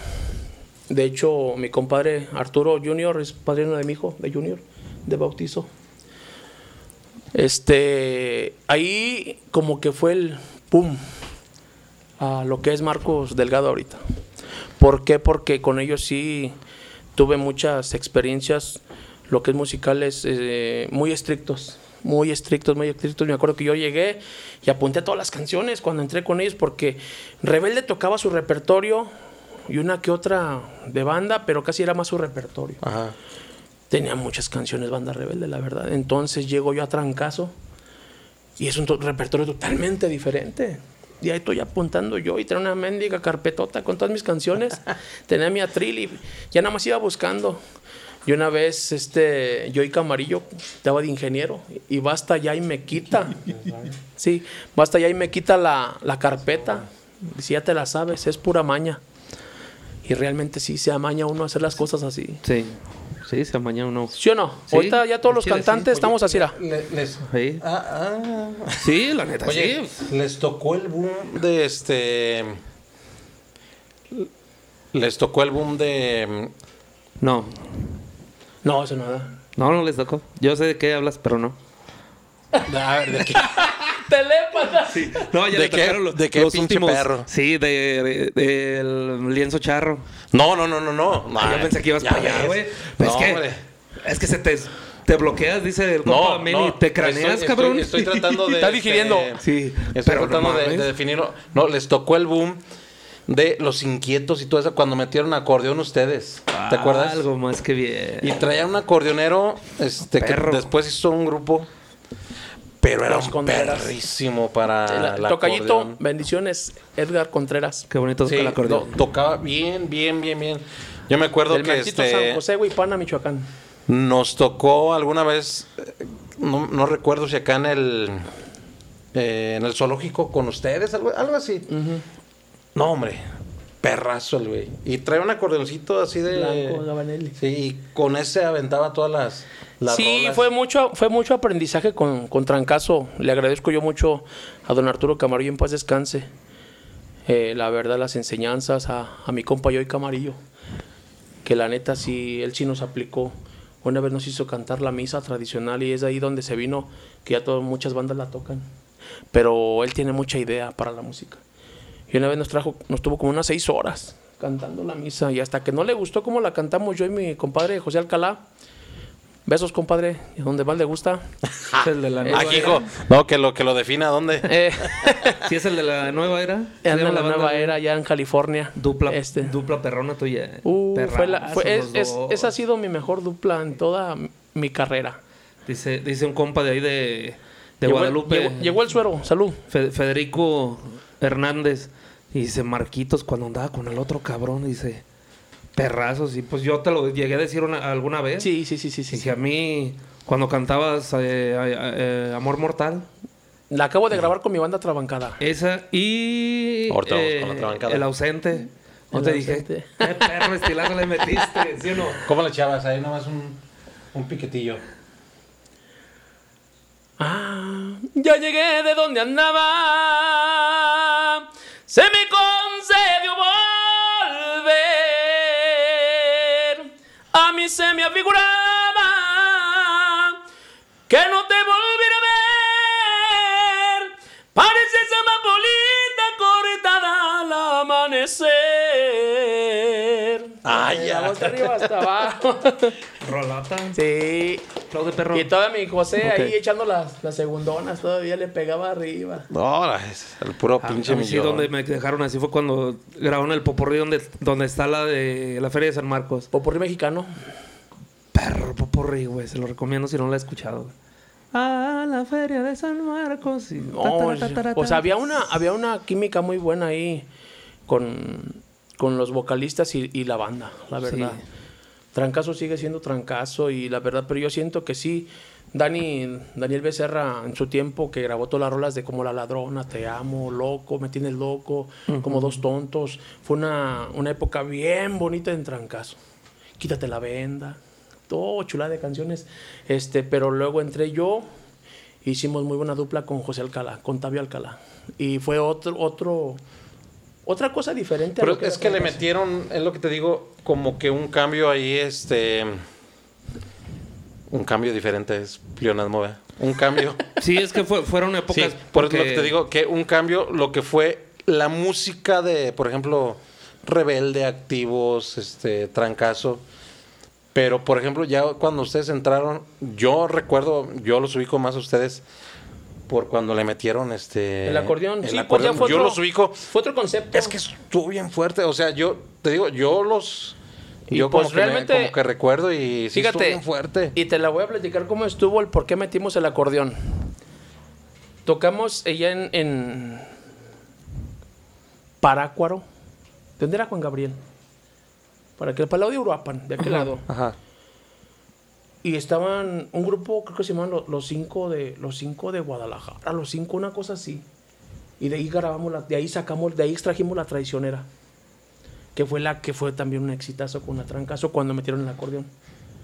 Speaker 3: De hecho, mi compadre Arturo Junior es padrino de mi hijo, de Junior, de bautizo. Este, ahí como que fue el pum. a lo que es Marcos Delgado ahorita. ¿Por qué? Porque con ellos sí tuve muchas experiencias, lo que es musicales, eh, muy estrictos. Muy estrictos, muy estrictos. Me acuerdo que yo llegué y apunté todas las canciones cuando entré con ellos porque Rebelde tocaba su repertorio y una que otra de banda, pero casi era más su repertorio.
Speaker 2: Ajá.
Speaker 3: Tenía muchas canciones Banda Rebelde, la verdad. Entonces llego yo a Trancazo y es un to- repertorio totalmente diferente. Y ahí estoy apuntando yo y tenía una mendiga carpetota con todas mis canciones. tenía mi atril y ya nada más iba buscando. Y una vez, este, yo y Camarillo estaba de ingeniero y basta ya y me quita. Sí, basta ya y me quita la, la carpeta. Si ya te la sabes, es pura maña. Y realmente sí se amaña uno a hacer las cosas así.
Speaker 1: Sí. Sí, se amaña uno.
Speaker 3: ¿Sí o no?
Speaker 1: Sí,
Speaker 3: Ahorita ya todos los cantantes estamos así.
Speaker 2: Le- les,
Speaker 1: Sí.
Speaker 2: ah, ah.
Speaker 1: Sí, la neta,
Speaker 2: Oye,
Speaker 1: sí.
Speaker 2: les tocó el boom de este. Les tocó el boom de.
Speaker 1: No,
Speaker 3: No, eso nada.
Speaker 1: no, no les tocó. Yo sé de qué hablas, pero no.
Speaker 2: A ver, ¿de qué?
Speaker 3: Telépata.
Speaker 1: No, ya
Speaker 2: ¿De
Speaker 1: le
Speaker 2: qué-
Speaker 1: tocaron los,
Speaker 2: de qué
Speaker 1: los
Speaker 2: pinche
Speaker 1: últimos.
Speaker 2: perro?
Speaker 1: Sí, de, lienzo charro.
Speaker 2: No, no, no, no, no.
Speaker 1: Ah, yo pensé que ibas para allá, güey.
Speaker 2: No,
Speaker 1: es, que,
Speaker 2: hombre.
Speaker 1: es que se te, te bloqueas, dice el compa
Speaker 2: No,
Speaker 1: Meni,
Speaker 2: no.
Speaker 1: te craneas,
Speaker 2: Estoy-
Speaker 1: cabrón.
Speaker 2: Estoy, estoy tratando de.
Speaker 3: Está digiriendo.
Speaker 2: este,
Speaker 1: Sí,
Speaker 2: Estoy
Speaker 1: pero no
Speaker 2: tratando de, definirlo. No, les tocó el boom de los inquietos y todo eso cuando metieron acordeón ustedes. ¿Te acuerdas?
Speaker 1: Algo más que bien.
Speaker 2: Y traía un acordeonero este, que
Speaker 1: Perro.
Speaker 2: después hizo un grupo. Pero era un
Speaker 3: Contreras.
Speaker 2: perrísimo para
Speaker 3: El
Speaker 2: la
Speaker 3: tocallito,
Speaker 2: acordeón.
Speaker 3: bendiciones, Edgar Contreras.
Speaker 1: Qué bonito toca
Speaker 2: Sí,
Speaker 1: el acordeón.
Speaker 2: to- tocaba bien, bien, bien, bien. Yo me acuerdo
Speaker 3: Del
Speaker 2: que
Speaker 3: Mantito San
Speaker 2: este,
Speaker 3: José, Huipana, Michoacán.
Speaker 2: nos tocó alguna vez, eh, no, no recuerdo si acá en el eh, en el zoológico con ustedes, algo, algo así. No, hombre, perrazo el güey. Y trae un acordeoncito así de...
Speaker 3: Blanco, Gabanelli.
Speaker 2: Sí, y con ese aventaba todas las, las
Speaker 3: Sí,
Speaker 2: rolas.
Speaker 3: fue mucho, fue mucho aprendizaje con, con Trancazo. Le agradezco yo mucho a don Arturo Camarillo en paz descanse. Eh, la verdad, las enseñanzas a, a mi compa Yoy Camarillo. Que la neta, sí, él sí nos aplicó. Una vez nos hizo cantar la misa tradicional y es ahí donde se vino, que ya todas, muchas bandas la tocan. Pero él tiene mucha idea para la música. Y una vez nos trajo, nos tuvo como unas seis horas cantando la misa. Y hasta que no le gustó cómo la cantamos yo y mi compadre José Alcalá. Besos, compadre. ¿Y a donde más le gusta?
Speaker 1: Es el de la nueva
Speaker 2: Aquí,
Speaker 1: era.
Speaker 2: hijo. No, que lo que lo defina, ¿dónde?
Speaker 3: Eh,
Speaker 1: Sí, es el de la nueva era. Llama
Speaker 3: en la nueva era allá en California.
Speaker 1: Dupla,
Speaker 3: Este.
Speaker 1: dupla perrona tuya.
Speaker 3: Uh, fue la- fue- es- es- esa ha sido mi mejor dupla en toda mi carrera.
Speaker 1: Dice, dice un compa de ahí de, de
Speaker 3: Llegó el-
Speaker 1: Guadalupe.
Speaker 3: llegó, llegó el suero. Salud.
Speaker 1: Fe- Federico Hernández. Y dice, Marquitos, cuando andaba con el otro cabrón, dice, perrazos. Y pues yo te lo llegué a decir una- alguna vez.
Speaker 3: Sí, sí, sí, sí. sí.
Speaker 1: Dije, a mí, cuando cantabas eh, eh, eh, Amor Mortal,
Speaker 3: La acabo de grabar con mi banda Trabancada.
Speaker 1: esa y
Speaker 2: Ahorita vamos
Speaker 1: eh,
Speaker 2: con la trabancada.
Speaker 1: El ausente. No te dije,
Speaker 3: ausente.
Speaker 1: qué perro estilazo le metiste, ¿sí o no?
Speaker 2: ¿Cómo le echabas ahí? Nomás un, un piquetillo.
Speaker 3: Ah, ya llegué de donde andaba. Se me concedió volver. A mí se me afiguraba que no amanecer.
Speaker 2: Ah,
Speaker 3: De
Speaker 2: ya.
Speaker 3: La voz de arriba hasta abajo.
Speaker 1: Rolata.
Speaker 3: sí.
Speaker 1: Claude Perro.
Speaker 3: Y todavía mi José ahí echando las, las segundonas, todavía le pegaba arriba.
Speaker 2: No, es el puro
Speaker 1: Ah,
Speaker 2: pinche
Speaker 1: mí sí,
Speaker 2: millón.
Speaker 1: donde me dejaron así fue cuando grabaron el Poporri donde, donde está la de la Feria de San Marcos.
Speaker 3: Popurrí mexicano.
Speaker 1: Perro Poporri, güey, se lo recomiendo si no lo ha escuchado. güey. A la Feria de San Marcos. y
Speaker 3: No,
Speaker 1: ta, ta, ta, ta, ta,
Speaker 3: o sea, había una, había una química muy buena ahí con, con los vocalistas y, y la banda, la verdad.
Speaker 1: Sí.
Speaker 3: Trancazo sigue siendo trancazo y la verdad, pero yo siento que sí. Dani, Daniel Becerra en su tiempo que grabó todas las rolas de como La Ladrona, Te Amo, Loco, Me Tienes Loco, como Dos Tontos. Fue una, una época bien bonita en Trancazo. Quítate la venda. Todo chula de canciones. Este, pero luego entré yo. Hicimos muy buena dupla con José Alcalá, con Tabio Alcalá. Y fue otro, otro, otra cosa diferente. a
Speaker 2: Pero
Speaker 3: lo
Speaker 2: es
Speaker 3: era
Speaker 2: que le metieron, es lo que te digo, como que un cambio ahí, este. Un cambio diferente es pleonasmo, ¿verdad? Un cambio.
Speaker 1: Sí, es que fue- fueron épocas.
Speaker 2: sí, por eso lo que te digo, que un cambio, lo que fue la música de, por ejemplo, Rebelde, Activos, este, Trancazo. Pero, por ejemplo, ya cuando ustedes entraron, yo recuerdo, yo los ubico más a ustedes por cuando le metieron este...
Speaker 3: El acordeón.
Speaker 2: el
Speaker 3: sí, pues
Speaker 2: acordeón.
Speaker 3: ya fue
Speaker 2: yo
Speaker 3: otro,
Speaker 2: los ubico.
Speaker 3: Fue otro concepto.
Speaker 2: Es que estuvo bien fuerte. O sea, yo te digo, yo los...
Speaker 3: Y
Speaker 2: yo
Speaker 3: pues
Speaker 2: como, que me-
Speaker 3: realmente-
Speaker 2: como que recuerdo y sí estuvo
Speaker 3: Fíjate,
Speaker 2: bien fuerte.
Speaker 3: y te la voy a platicar cómo estuvo el por qué metimos el acordeón. Tocamos ella en, en Parácuaro. ¿De dónde era Juan Gabriel? Para que el Palau de Uruapan, de aquel lado.
Speaker 2: Ajá
Speaker 3: y estaban un grupo, creo que se llamaban los, cinco de los cinco de Guadalajara, a los cinco una cosa así. Y de ahí grabamos la, de ahí sacamos, de ahí extrajimos la traicionera, que fue la que fue también un exitazo con una trancazo cuando metieron el acordeón.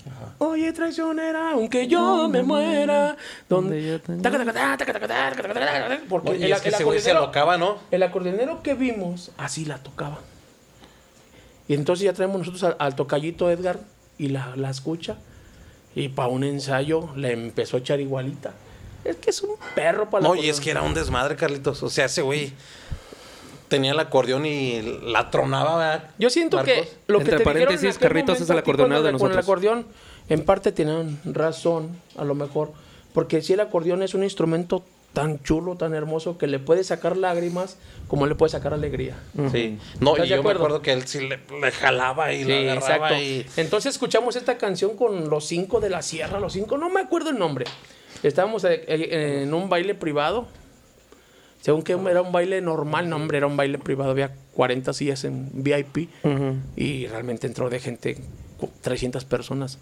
Speaker 3: Ajá. Oye, traicionera, aunque yo no, me muera. Donde Porque
Speaker 2: Oye,
Speaker 3: el,
Speaker 2: es que
Speaker 3: el
Speaker 2: se,
Speaker 3: se
Speaker 2: alocaba, ¿no?
Speaker 3: El acordeonero que vimos, así la tocaba. Y entonces ya traemos nosotros al, al tocallito Edgar y la, la escucha y para un ensayo le empezó a echar igualita. Es que es un perro para
Speaker 2: No, y es que era un desmadre, Carlitos. O sea, ese güey tenía el acordeón y la tronaba, ¿verdad?
Speaker 3: Yo siento
Speaker 2: Marcos?
Speaker 3: que lo que
Speaker 1: Entre
Speaker 3: te dijeron en
Speaker 1: paréntesis, Carritos es el
Speaker 3: a ti
Speaker 1: acordeonero
Speaker 3: con
Speaker 1: de
Speaker 3: Con el
Speaker 1: nosotros.
Speaker 3: acordeón, en parte tenían razón, a lo mejor. Porque si el acordeón es un instrumento tan chulo, tan hermoso, que le puede sacar lágrimas como le puede sacar alegría.
Speaker 2: Sí. No,
Speaker 3: ¿Estás
Speaker 2: y yo me
Speaker 3: acuerdo?
Speaker 2: que él sí le, le jalaba y
Speaker 3: Sí,
Speaker 2: le agarraba
Speaker 3: exacto.
Speaker 2: y...
Speaker 3: Entonces escuchamos esta canción con los cinco de la sierra, los cinco, no me acuerdo el nombre. Estábamos eh, eh, en un baile privado. Según que era un baile normal, no, hombre, era un baile privado. Había 40 sillas en VIP y realmente entró de gente, cu- 300 personas.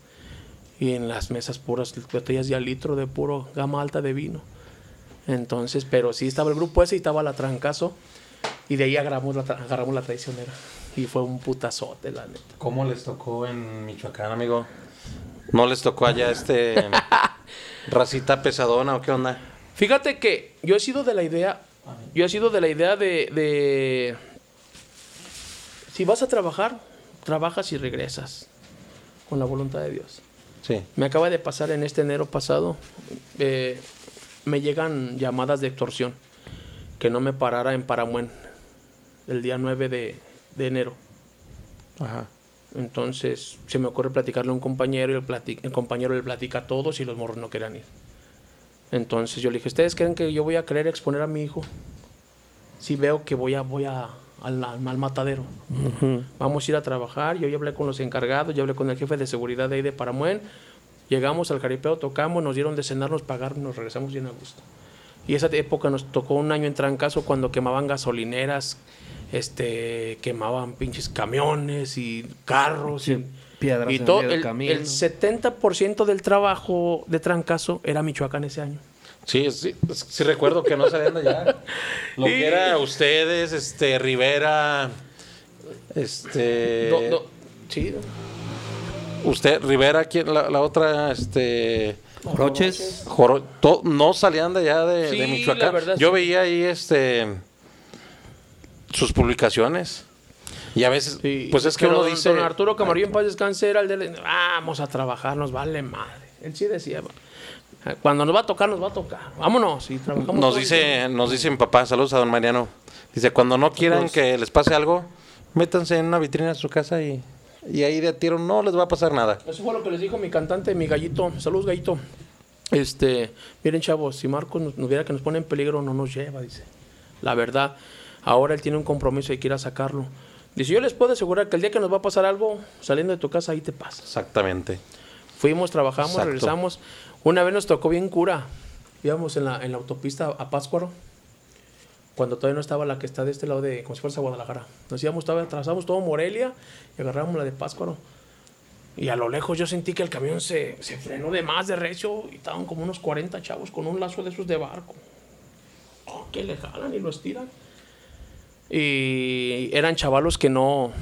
Speaker 3: Y en las mesas puras botellas de al litro de puro gama alta de vino. Entonces, pero sí estaba el grupo ese y estaba la trancazo. Y de ahí agarramos la, tra- agarramos la traicionera. Y fue un putazote, la neta.
Speaker 2: ¿Cómo les tocó en Michoacán, amigo? ¿No les tocó allá este... racita pesadona o qué onda?
Speaker 3: Fíjate que yo he sido de la idea, yo he sido de la idea de, de si vas a trabajar, trabajas y regresas con la voluntad de Dios.
Speaker 2: Sí.
Speaker 3: Me acaba de pasar en este enero pasado, eh, me llegan llamadas de extorsión, que no me parara en Paramuen el día 9 de, de enero.
Speaker 2: Ajá.
Speaker 3: Entonces se me ocurre platicarle a un compañero y el, el compañero le platica a todos y los morros no querían ir. Entonces yo le dije, ¿ustedes creen que yo voy a querer exponer a mi hijo? Si veo que voy a, voy a, al, al matadero. Vamos a ir a trabajar. Yo ya hablé con los encargados, ya hablé con el jefe de seguridad de ahí de Paramuen. Llegamos al jaripeo, tocamos, nos dieron de cenar, nos pagaron, nos regresamos bien a gusto. Y esa época nos tocó un año en trancazo cuando quemaban gasolineras, este, quemaban pinches camiones y carros.
Speaker 1: Sí,
Speaker 3: y,
Speaker 1: piedras
Speaker 3: y
Speaker 1: en
Speaker 3: todo
Speaker 1: del
Speaker 3: el,
Speaker 1: camino.
Speaker 3: el 70% del trabajo de trancazo era Michoacán ese año.
Speaker 2: Sí, sí, sí recuerdo que no salían allá. Lo que era ustedes, este, Rivera, este...
Speaker 3: Do- do- sí,
Speaker 2: Usted, Rivera, ¿quién? La, la otra, este...
Speaker 1: Roches.
Speaker 2: Joro- to- no salían de allá de,
Speaker 3: Sí,
Speaker 2: de
Speaker 3: la
Speaker 2: Michoacán.
Speaker 3: verdad,
Speaker 2: Yo
Speaker 3: sí.
Speaker 2: veía ahí, este... Sus publicaciones. Y a veces,
Speaker 3: Sí,
Speaker 2: pues es que
Speaker 3: pero
Speaker 2: uno dice...
Speaker 3: Don Arturo Camarillo en paz descanse era el de vamos a trabajar, nos vale madre. Él sí decía, cuando nos va a tocar, nos va a tocar. Vámonos y trabajamos.
Speaker 2: Nos dice, nos dice mi papá, saludos a don Mariano. Dice, cuando no quieran
Speaker 3: Saludos.
Speaker 2: que les pase algo, métanse en una vitrina de su casa y, y ahí de tiro no les va a pasar nada.
Speaker 3: Eso fue lo que les dijo mi cantante, mi gallito. Saludos, gallito. Este, miren, chavos, si Marcos nos, nos viera que nos pone en peligro, no nos lleva, dice. La verdad, ahora él tiene un compromiso y quiere sacarlo. Dice, yo les puedo asegurar que el día que nos va a pasar algo, saliendo de tu casa, ahí te pasa.
Speaker 2: Exactamente.
Speaker 3: Fuimos, trabajamos,
Speaker 2: Exacto.
Speaker 3: regresamos. Una vez nos tocó bien cura. Íbamos en la, en la autopista a Pátzcuaro. Cuando todavía no estaba la que está de este lado de, como si fuera a Guadalajara. Nos íbamos, todavía atravesamos todo Morelia y agarramos la de Pátzcuaro. Y a lo lejos yo sentí que el camión se, se frenó de más de recio y estaban como unos 40 chavos con un lazo de esos de barco. Oh, que le jalan y lo estiran. Y eran chavalos que no,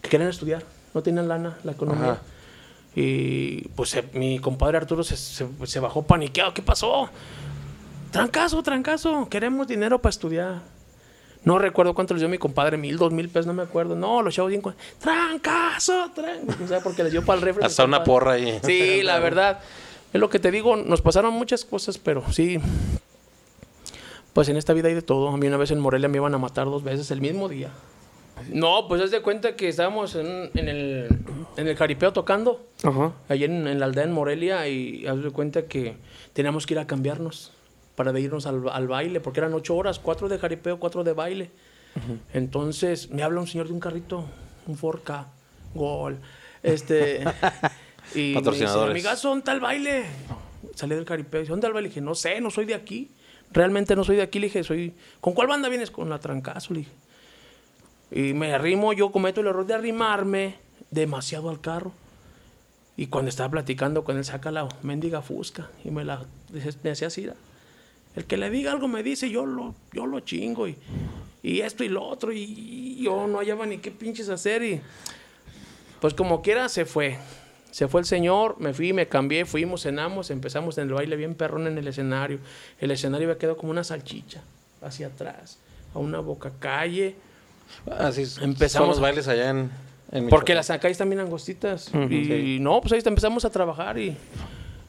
Speaker 3: que querían estudiar, no tenían lana, la economía.
Speaker 2: Ajá.
Speaker 3: Y pues eh, mi compadre Arturo se, se- se bajó paniqueado. ¿Qué pasó? Trancazo, trancazo. Queremos dinero para estudiar. No recuerdo cuánto les dio mi compadre, mil, dos mil pesos, no me acuerdo. No, los chavos bien. Trancazo, trancazo. O sea, porque les dio para el refri.
Speaker 2: Hasta una porra ahí.
Speaker 3: Sí, la verdad. Es lo que te digo, nos pasaron muchas cosas, pero sí. Pues en esta vida hay de todo. A mí una vez en Morelia me iban a matar dos veces el mismo día. No, pues haz de cuenta que estábamos en, en el, en el jaripeo tocando,
Speaker 1: Ajá.
Speaker 3: allí en, en la aldea en Morelia, y haz de cuenta que teníamos que ir a cambiarnos para irnos al, al baile, porque eran ocho horas, cuatro de jaripeo, cuatro de baile. Entonces me habla un señor de un carrito, un Forca, gol. Este. y me dice,
Speaker 2: Patrocinadores.
Speaker 3: amigazo, ¿dónde está el baile? Salí del caripeo, dice, ¿dónde está el baile? Le dije, no sé, no soy de aquí. Realmente no soy de aquí, le dije, soy. ¿Con cuál banda vienes? Con la trancazo, le dije. Y me arrimo, yo cometo el error de arrimarme demasiado al carro. Y cuando estaba platicando con él, saca la mendiga fusca y me la me hacía así. "Mira, El que le diga algo me dice, yo lo, yo lo chingo. Y, y esto y lo otro. Y, yo no hallaba ni qué pinches hacer. Y pues como quiera, se fue. Se fue el señor, me fui, me cambié, fuimos, cenamos, empezamos en el baile bien perrón en el escenario. El escenario me quedó como una salchicha hacia atrás, a una boca calle.
Speaker 2: Así es.
Speaker 3: Empezamos-
Speaker 2: Son los bailes allá en, en
Speaker 3: Porque las calles también angostitas.
Speaker 1: Ujú,
Speaker 3: y
Speaker 2: sí.
Speaker 3: no, pues ahí empezamos a trabajar y.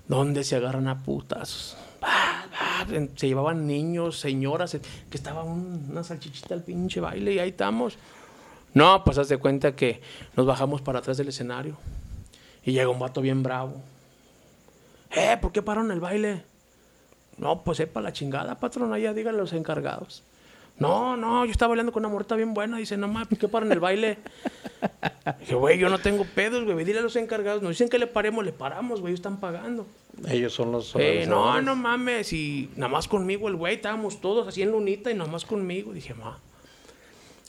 Speaker 3: ¿Dónde se agarran a putazos? Ah, ah, Se llevaban niños, señoras, eh, que estaba un- una salchichita al pinche baile y ahí estamos. No, pues haz de cuenta que nos bajamos para atrás del escenario y llega un vato bien bravo. Eh, ¿por qué pararon el baile? No, pues es para la chingada, patrón, allá díganle a los encargados. No, no, yo estaba bailando con una muerta bien buena. Dice, no mames, ¿por qué paran el baile? Dije, güey, yo no tengo pedos, güey. Dile a los encargados. Nos dicen que le paremos, le paramos, güey. Están pagando.
Speaker 2: Ellos son los
Speaker 3: Eh, no, no mames. Y nada más conmigo, el güey. Estábamos todos así en lunita y nada más conmigo. Dije, ma.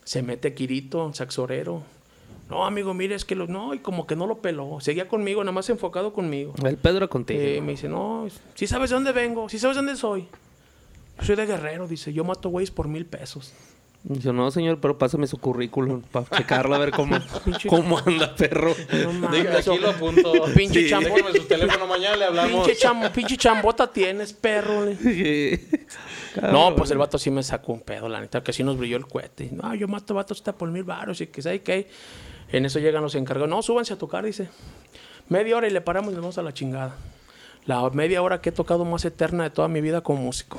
Speaker 3: Se mete Quirito, saxorero. No, amigo, mire, es que lo. No, y como que no lo peló. Seguía conmigo, nada más enfocado conmigo.
Speaker 1: El Pedro contigo.
Speaker 3: Eh, me dice, no, si sabes de dónde vengo, si sabes de dónde soy. Yo soy de Guerrero, dice, yo mato güeyes por mil pesos.
Speaker 1: Yo no, señor, pero pásame su currículum para checarlo a ver cómo, cómo anda, perro.
Speaker 3: No
Speaker 2: aquí lo apunto.
Speaker 3: Pinche
Speaker 2: Sí.
Speaker 3: chambo.
Speaker 2: Déjeme su teléfono, mañana le hablamos.
Speaker 3: Pinche, cham- pinche chambota tienes, perro. le. No, pues el vato sí me sacó un pedo, la neta, que sí nos brilló el cohete. No, yo mato vatos hasta por mil baros y que sabe qué. En eso llegan los encargados. No, súbanse a tocar, dice. Media hora y le paramos y nos vamos a la chingada. La media hora que he tocado más eterna de toda mi vida como músico.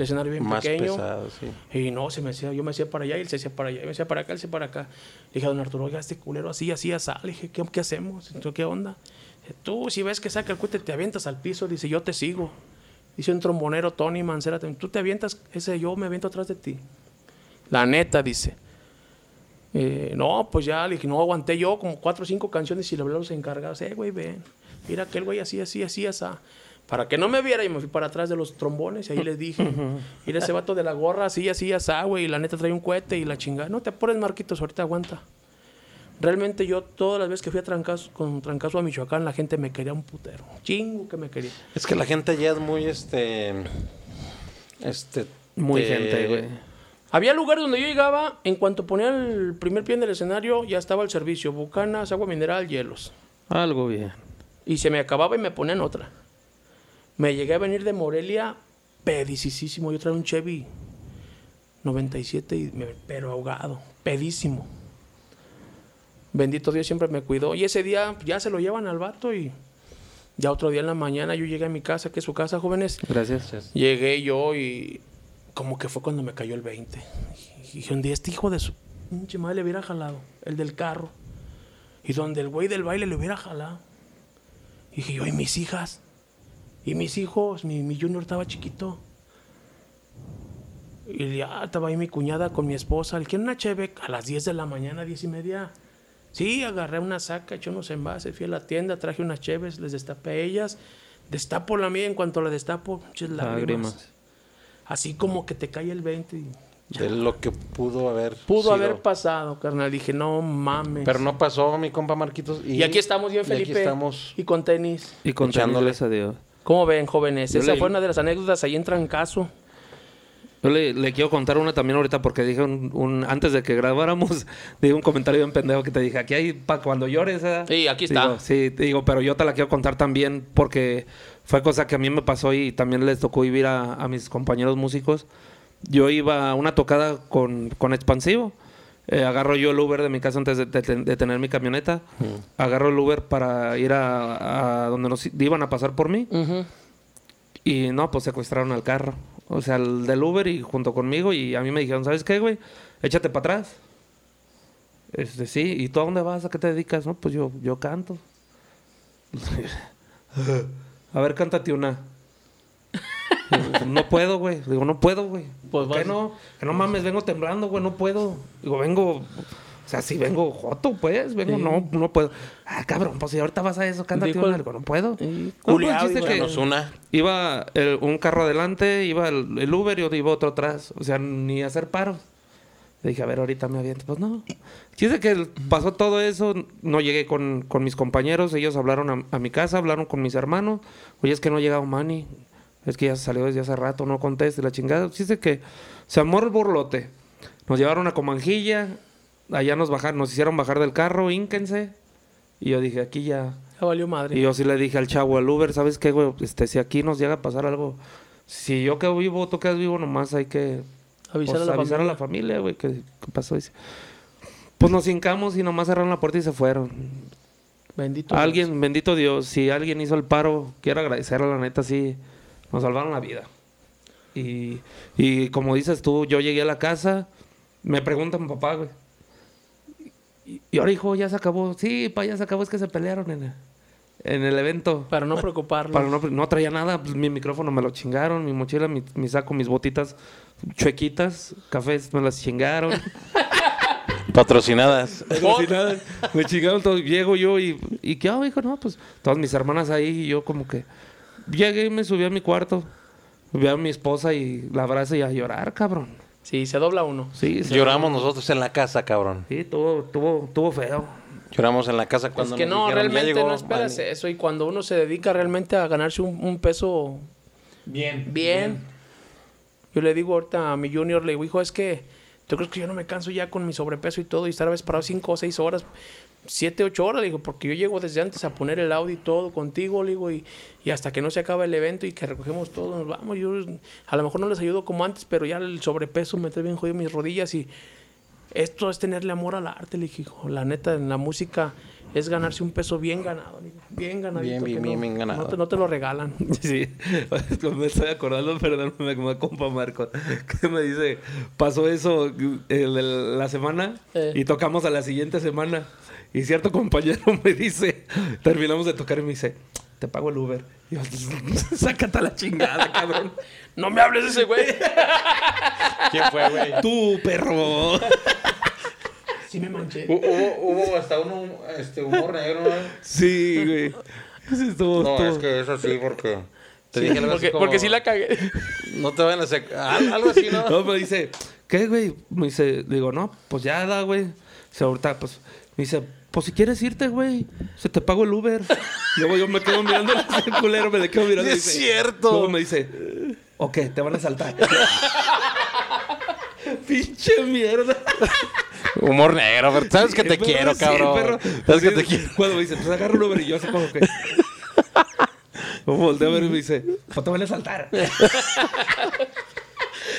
Speaker 3: El escenario bien
Speaker 2: Más
Speaker 3: pequeño.
Speaker 2: pesado, sí.
Speaker 3: Y no, se me hacía, yo me hacía para allá y él se hacía para allá, y me hacía para acá, él se hacía para acá. Le dije a don Arturo, oiga, este culero así, así, así. Le dije, ¿qué, qué hacemos? Entonces, ¿qué onda? Dice, Tú, si ves que saca el cohete, te avientas al piso. Dice, yo te sigo. Dice un trombonero, Tony Mancera, tú te avientas, ese yo me aviento atrás de ti. La neta, dice. Eh, no, pues ya, le dije, no aguanté yo como cuatro o cinco canciones y le hablé a los encargados, eh, güey, ven, mira aquel güey así, así, así, así. Para que no me viera, y me fui para atrás de los trombones y ahí les dije, mira ese vato de la gorra, así, así, así, güey, y la neta trae un cohete y la chingada. No te apures, Marquitos, ahorita aguanta. Realmente yo, todas las veces que fui a Trancazo, con Trancazo a Michoacán, la gente me quería un putero. Chingo que me quería.
Speaker 2: Es que la gente allá es muy, este... Este...
Speaker 1: Muy
Speaker 2: te-
Speaker 1: gente, güey.
Speaker 3: Había lugares donde yo llegaba, en cuanto ponía el primer pie en el escenario, ya estaba el servicio, bucanas, agua mineral, hielos.
Speaker 1: Algo bien.
Speaker 3: Y se me acababa y me ponían otra. Me llegué a venir de Morelia pedicísimo. Yo traía un Chevy 97, y me- pero ahogado, pedísimo. Bendito Dios siempre me cuidó. Y ese día ya se lo llevan al vato y ya otro día en la mañana yo llegué a mi casa, que es su casa, jóvenes.
Speaker 1: Gracias.
Speaker 3: Llegué yo y como que fue cuando me cayó el 20. Y dije, un día este hijo de su pinche madre le hubiera jalado, el del carro. Y donde el güey del baile le hubiera jalado. Y dije yo, ¿y mis hijas? ¿Y mis hijos? Mi, mi junior estaba chiquito. Y ya estaba ahí mi cuñada con mi esposa. Le quiero una cheve a las 10 de la mañana, 10 y media. Sí, agarré una saca, eché unos envases, fui a la tienda, traje unas cheves, les destapé a ellas. Destapo la mía, en cuanto la destapo, pinches lágrimas.
Speaker 1: Lágrimas.
Speaker 3: Así como que te cae el 20. y
Speaker 2: De lo que pudo haber
Speaker 3: Pudo
Speaker 2: sido.
Speaker 3: haber pasado, carnal. Dije, no mames.
Speaker 2: Pero no pasó, mi compa Marquitos.
Speaker 3: Y, aquí estamos bien,
Speaker 2: y aquí
Speaker 3: Felipe.
Speaker 2: estamos.
Speaker 3: Y con tenis.
Speaker 1: Y con
Speaker 2: Echándole.
Speaker 1: gracias a Dios.
Speaker 3: ¿Cómo ven, jóvenes?
Speaker 1: Yo
Speaker 3: Esa
Speaker 1: le-
Speaker 3: fue una de las anécdotas ahí en Trancazo.
Speaker 1: Yo le, le quiero contar una también ahorita porque dije un, un- antes de que grabáramos, dije un comentario bien pendejo que te dije, aquí hay para cuando llores. ¿eh?".
Speaker 3: Sí, aquí está.
Speaker 1: Digo, sí, digo, pero yo te la quiero contar también porque fue cosa que a mí me pasó y también les tocó vivir a, a mis compañeros músicos. Yo iba a una tocada con, con Expansivo. Eh, agarro yo el Uber de mi casa antes de, de- de tener mi camioneta. Agarro el Uber para ir a, a donde nos iban a pasar por mí. Y no, pues secuestraron al carro. O sea, el del Uber y junto conmigo. Y a mí me dijeron, ¿sabes qué, güey? Échate para atrás. Este, sí. ¿Y tú a dónde vas? ¿A qué te dedicas? No, pues yo, yo canto. a ver, cántate una. No puedo, güey. Digo, no puedo, güey.
Speaker 3: Pues
Speaker 1: ¿Por qué
Speaker 3: vas-
Speaker 1: no? Que no mames, vengo temblando, güey, no puedo. Digo, vengo. O sea, sí vengo joto, pues. Vengo,
Speaker 3: Sí.
Speaker 1: no, no puedo. Ah, cabrón, pues si ahorita vas a eso, cántate
Speaker 3: Dijo
Speaker 1: una.
Speaker 3: el-
Speaker 1: Digo, no puedo. No, pues, que-
Speaker 2: Danos una.
Speaker 1: Iba el- un carro adelante, iba el, el Uber y iba otro atrás. O sea, ni hacer paros. Le dije, a ver, ahorita me aviento. Pues no. Chiste que pasó todo eso, no llegué con, con mis compañeros, ellos hablaron a, a mi casa, hablaron con mis hermanos. Oye, es que no ha llegado Manny. Es que ya salió desde hace rato, no conteste la chingada. Chiste que se amó el borlote. Nos llevaron a Comanjilla, allá nos bajaron, nos hicieron bajar del carro, ínquense. Y yo dije, aquí ya,
Speaker 3: Ya valió madre.
Speaker 1: y yo sí le dije al chavo, al Uber, ¿sabes qué, güey? Este, si aquí nos llega a pasar algo, si yo quedo vivo, tú quedas vivo, nomás hay que
Speaker 3: avisar
Speaker 1: pues,
Speaker 3: a la
Speaker 1: avisar
Speaker 3: familia.
Speaker 1: a la familia, güey, que pasó. Dice, pues nos hincamos y nomás cerraron la puerta y se fueron.
Speaker 3: Bendito. Dios.
Speaker 1: Alguien, bendito Dios, si alguien hizo el paro, quiero agradecer a la neta, sí, nos salvaron la vida. Y, y como dices tú, yo llegué a la casa, me pregunta mi papá, güey. Y, y ahora, hijo, ya se acabó. Sí, pa, ya se acabó, es que se pelearon en el, en el evento.
Speaker 3: Para no preocuparlo.
Speaker 1: Para no, no traía nada, pues, mi micrófono me lo chingaron, mi mochila, mi, mi saco, mis botitas chuequitas, cafés me las chingaron.
Speaker 2: Patrocinadas.
Speaker 1: Patrocinadas. me chingaron todo. Llego yo y, y ¿qué hago, hijo? No, pues todas mis hermanas ahí y yo como que llegué y me subí a mi cuarto. Vi a mi esposa y la abrazo y a llorar, cabrón.
Speaker 3: Sí, se dobla uno.
Speaker 1: Sí, se-
Speaker 2: Lloramos nosotros en la casa, cabrón.
Speaker 1: Sí, tuvo, tuvo, tuvo feo.
Speaker 2: Lloramos en la casa cuando
Speaker 3: es que
Speaker 2: nos
Speaker 3: no,
Speaker 2: dijeron, "Ya
Speaker 3: realmente
Speaker 2: llegó
Speaker 3: no esperas
Speaker 2: Manny".
Speaker 3: eso. Y cuando uno se dedica realmente a ganarse un, un peso
Speaker 2: Bien.
Speaker 3: bien, yo le digo ahorita a mi junior, le digo, hijo, es que ¿tú crees que yo no me canso ya con mi sobrepeso y todo y estar a veces parado cinco o seis horas? Siete, ocho horas, le digo, porque yo llego desde antes a poner el audio y todo contigo, le digo, y, y hasta que no se acaba el evento y que recogemos todo, nos vamos. Yo a lo mejor no les ayudo como antes, pero ya el sobrepeso me trae bien jodido mis rodillas y esto es tenerle amor al arte, le dije, hijo. La neta, en la música es ganarse un peso bien ganado, bien ganadito.
Speaker 2: Bien, bien, bien,
Speaker 3: no,
Speaker 2: bien ganado.
Speaker 3: No te, no te lo regalan.
Speaker 1: Sí, me estoy acordando, perdóname, como compa Marco, que me dice, pasó eso el de la semana
Speaker 3: Eh.
Speaker 1: y tocamos a la siguiente semana. Y cierto compañero me dice, terminamos de tocar y me dice, te pago el Uber. Y yo, sácate a la chingada, cabrón.
Speaker 3: no me hables de ese güey.
Speaker 2: ¿Quién fue, güey?
Speaker 1: Tú, perro.
Speaker 3: sí me manché.
Speaker 2: Hubo, hubo hasta un este, humor negro, ¿no?
Speaker 1: Sí, güey. Sí, estuvo-
Speaker 2: No,
Speaker 1: estuvo-
Speaker 2: es que eso sí, porque... Te
Speaker 3: Sí,
Speaker 2: dije algo así
Speaker 3: porque,
Speaker 2: como,
Speaker 3: porque sí la cagué.
Speaker 2: No te van a hacer... al- Algo así, ¿no?
Speaker 1: No, me dice, ¿qué, güey? Me dice, digo, no, pues ya da, güey. Dice, ahorita, pues, me dice, pues si quieres irte, güey, se te pago el Uber. Luego yo me quedo mirando ese culero, me le quedo mirando.
Speaker 2: Sí
Speaker 1: y
Speaker 2: es
Speaker 1: dice-
Speaker 2: cierto.
Speaker 1: Luego me dice, ok, te van a saltar. Pinche mierda.
Speaker 2: Humor negro, pero sabes que te
Speaker 1: Perro,
Speaker 2: quiero,
Speaker 1: sí,
Speaker 2: cabrón.
Speaker 1: perro.
Speaker 2: Sabes que te quiero.
Speaker 1: Cuando me dice, pues agarra el Uber y yo así como que... Volteo a ver y me dice, pues te van a saltar.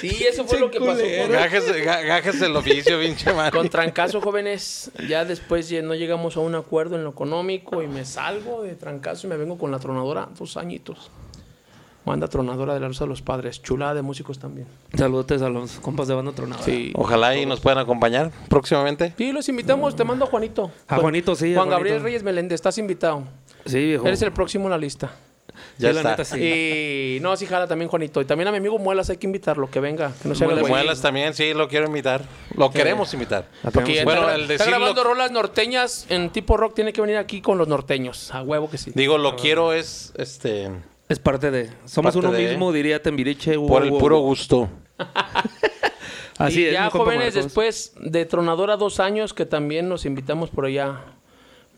Speaker 3: Sí, eso fue lo que pasó
Speaker 2: Gajes, ga- gajes el oficio, pinche man.
Speaker 3: con Trancazo, jóvenes. Ya después no llegamos a un acuerdo en lo económico y me salgo de Trancazo y me vengo con la tronadora dos añitos. Manda tronadora de la Rosa de los Padres. Chulada de músicos también.
Speaker 1: Saludos a los compas de banda tronada.
Speaker 3: Sí.
Speaker 2: Ojalá y nos puedan acompañar próximamente.
Speaker 3: Sí, los invitamos. Te mando a Juanito.
Speaker 1: A Juanito, sí,
Speaker 3: Juan Gabriel. Reyes Meléndez, estás invitado.
Speaker 1: Sí, viejo.
Speaker 3: Eres el próximo en la lista.
Speaker 2: Ya
Speaker 1: Sí, la
Speaker 2: está.
Speaker 1: neta, sí.
Speaker 3: Y no, sí, jala también Juanito. Y también a mi amigo Muelas hay que invitarlo, que venga, que no se haga.
Speaker 2: Muelas también, sí, lo quiero invitar. Lo queremos invitar.
Speaker 3: Porque
Speaker 2: Bueno,
Speaker 3: está,
Speaker 2: el
Speaker 3: está
Speaker 2: decirlo-
Speaker 3: grabando rolas norteñas en tipo rock, tiene que venir aquí con los norteños. A huevo que sí.
Speaker 2: Digo, lo quiero es, este,
Speaker 1: Es parte de. Somos
Speaker 2: Parte
Speaker 1: uno
Speaker 2: de-
Speaker 1: mismo, diría Tembiriche.
Speaker 2: Por el puro gusto.
Speaker 1: Así
Speaker 3: y
Speaker 1: es.
Speaker 3: ya jóvenes, después de Tronadora dos años, que también nos invitamos por allá.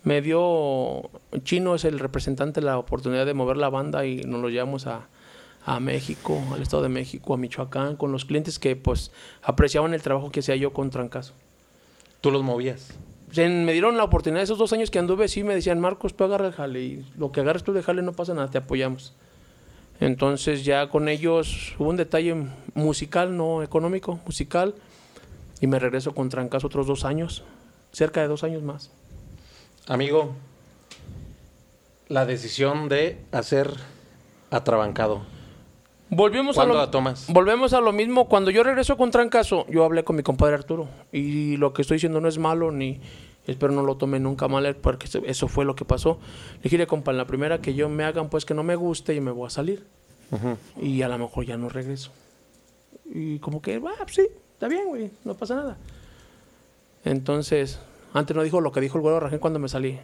Speaker 3: Me dio, Chino es el representante la oportunidad de mover la banda y nos lo llevamos a, a México, al Estado de México, a Michoacán, con los clientes que pues apreciaban el trabajo que hacía yo con Trancazo.
Speaker 2: Tú los movías.
Speaker 3: Se- me dieron la oportunidad esos dos años que anduve, sí me decían, Marcos, tú agarra el jale y lo que agarres tú de jale no pasa nada, te apoyamos. Entonces ya con ellos hubo un detalle musical, no económico, musical, y me regreso con Trancazo otros dos años, cerca de dos años más.
Speaker 2: Amigo, la decisión de hacer atrabancado.
Speaker 3: Volvemos a,
Speaker 2: ¿Cuándo
Speaker 3: lo,
Speaker 2: la tomas?
Speaker 3: volvemos a lo mismo. Cuando yo regreso con Trancazo, yo hablé con mi compadre Arturo. Y lo que estoy diciendo no es malo, ni espero no lo tome nunca mal, porque eso- fue lo que pasó. Le dije, "Mire, compa, en la primera que yo me hagan, pues que no me guste y me voy a salir. Y a lo mejor ya no regreso. Y como que, ah, sí, está bien, güey, no pasa nada. Entonces, antes no dijo lo que dijo el güero Rajén cuando me salí.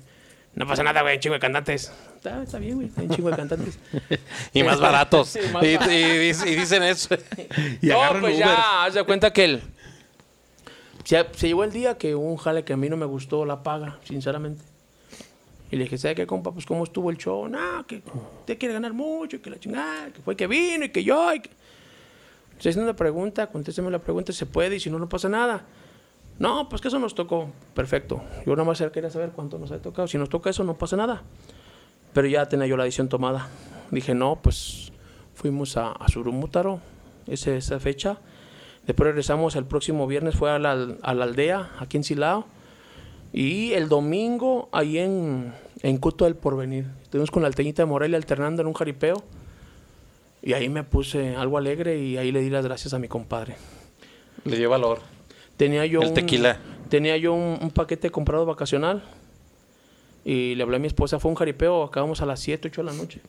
Speaker 3: No pasa nada, güey, chingo de cantantes. Está, está bien, güey, hay un chingo de cantantes.
Speaker 2: Y más baratos.
Speaker 3: Más
Speaker 2: y,
Speaker 3: baratos.
Speaker 2: y dic- y dicen eso.
Speaker 1: Y
Speaker 3: no, pues
Speaker 1: Uber.
Speaker 3: ya, haz de cuenta que él. Se, se llegó el día que un jale que a mí no me gustó la paga, sinceramente. Y le dije, ¿sabe qué, compa? Pues, ¿cómo estuvo el show? No, que usted quiere ganar mucho, y que la chingada, que fue que vino y que yo. Y que... Estoy haciendo una pregunta, contésteme la pregunta, se puede, y si no, no pasa nada. No, pues que eso nos tocó. Perfecto. Yo nada más quería saber cuánto nos ha tocado. Si nos toca eso, no pasa nada. Pero ya tenía yo la decisión tomada. Dije, no, pues fuimos a, a Surumútaro, esa fecha. Después regresamos el próximo viernes, fue a la, a la aldea, aquí en Silao. Y el domingo, ahí en, en Cuto del Porvenir. Estuvimos con la alteñita de Morelia alternando en un jaripeo. Y ahí me puse algo alegre y ahí le di las gracias a mi compadre.
Speaker 2: Le dio valor.
Speaker 3: Tenía yo
Speaker 2: El
Speaker 3: un-
Speaker 2: tequila.
Speaker 3: Tenía yo un, un paquete comprado vacacional y le hablé a mi esposa, fue un jaripeo, acabamos a las 7, 8 de la noche.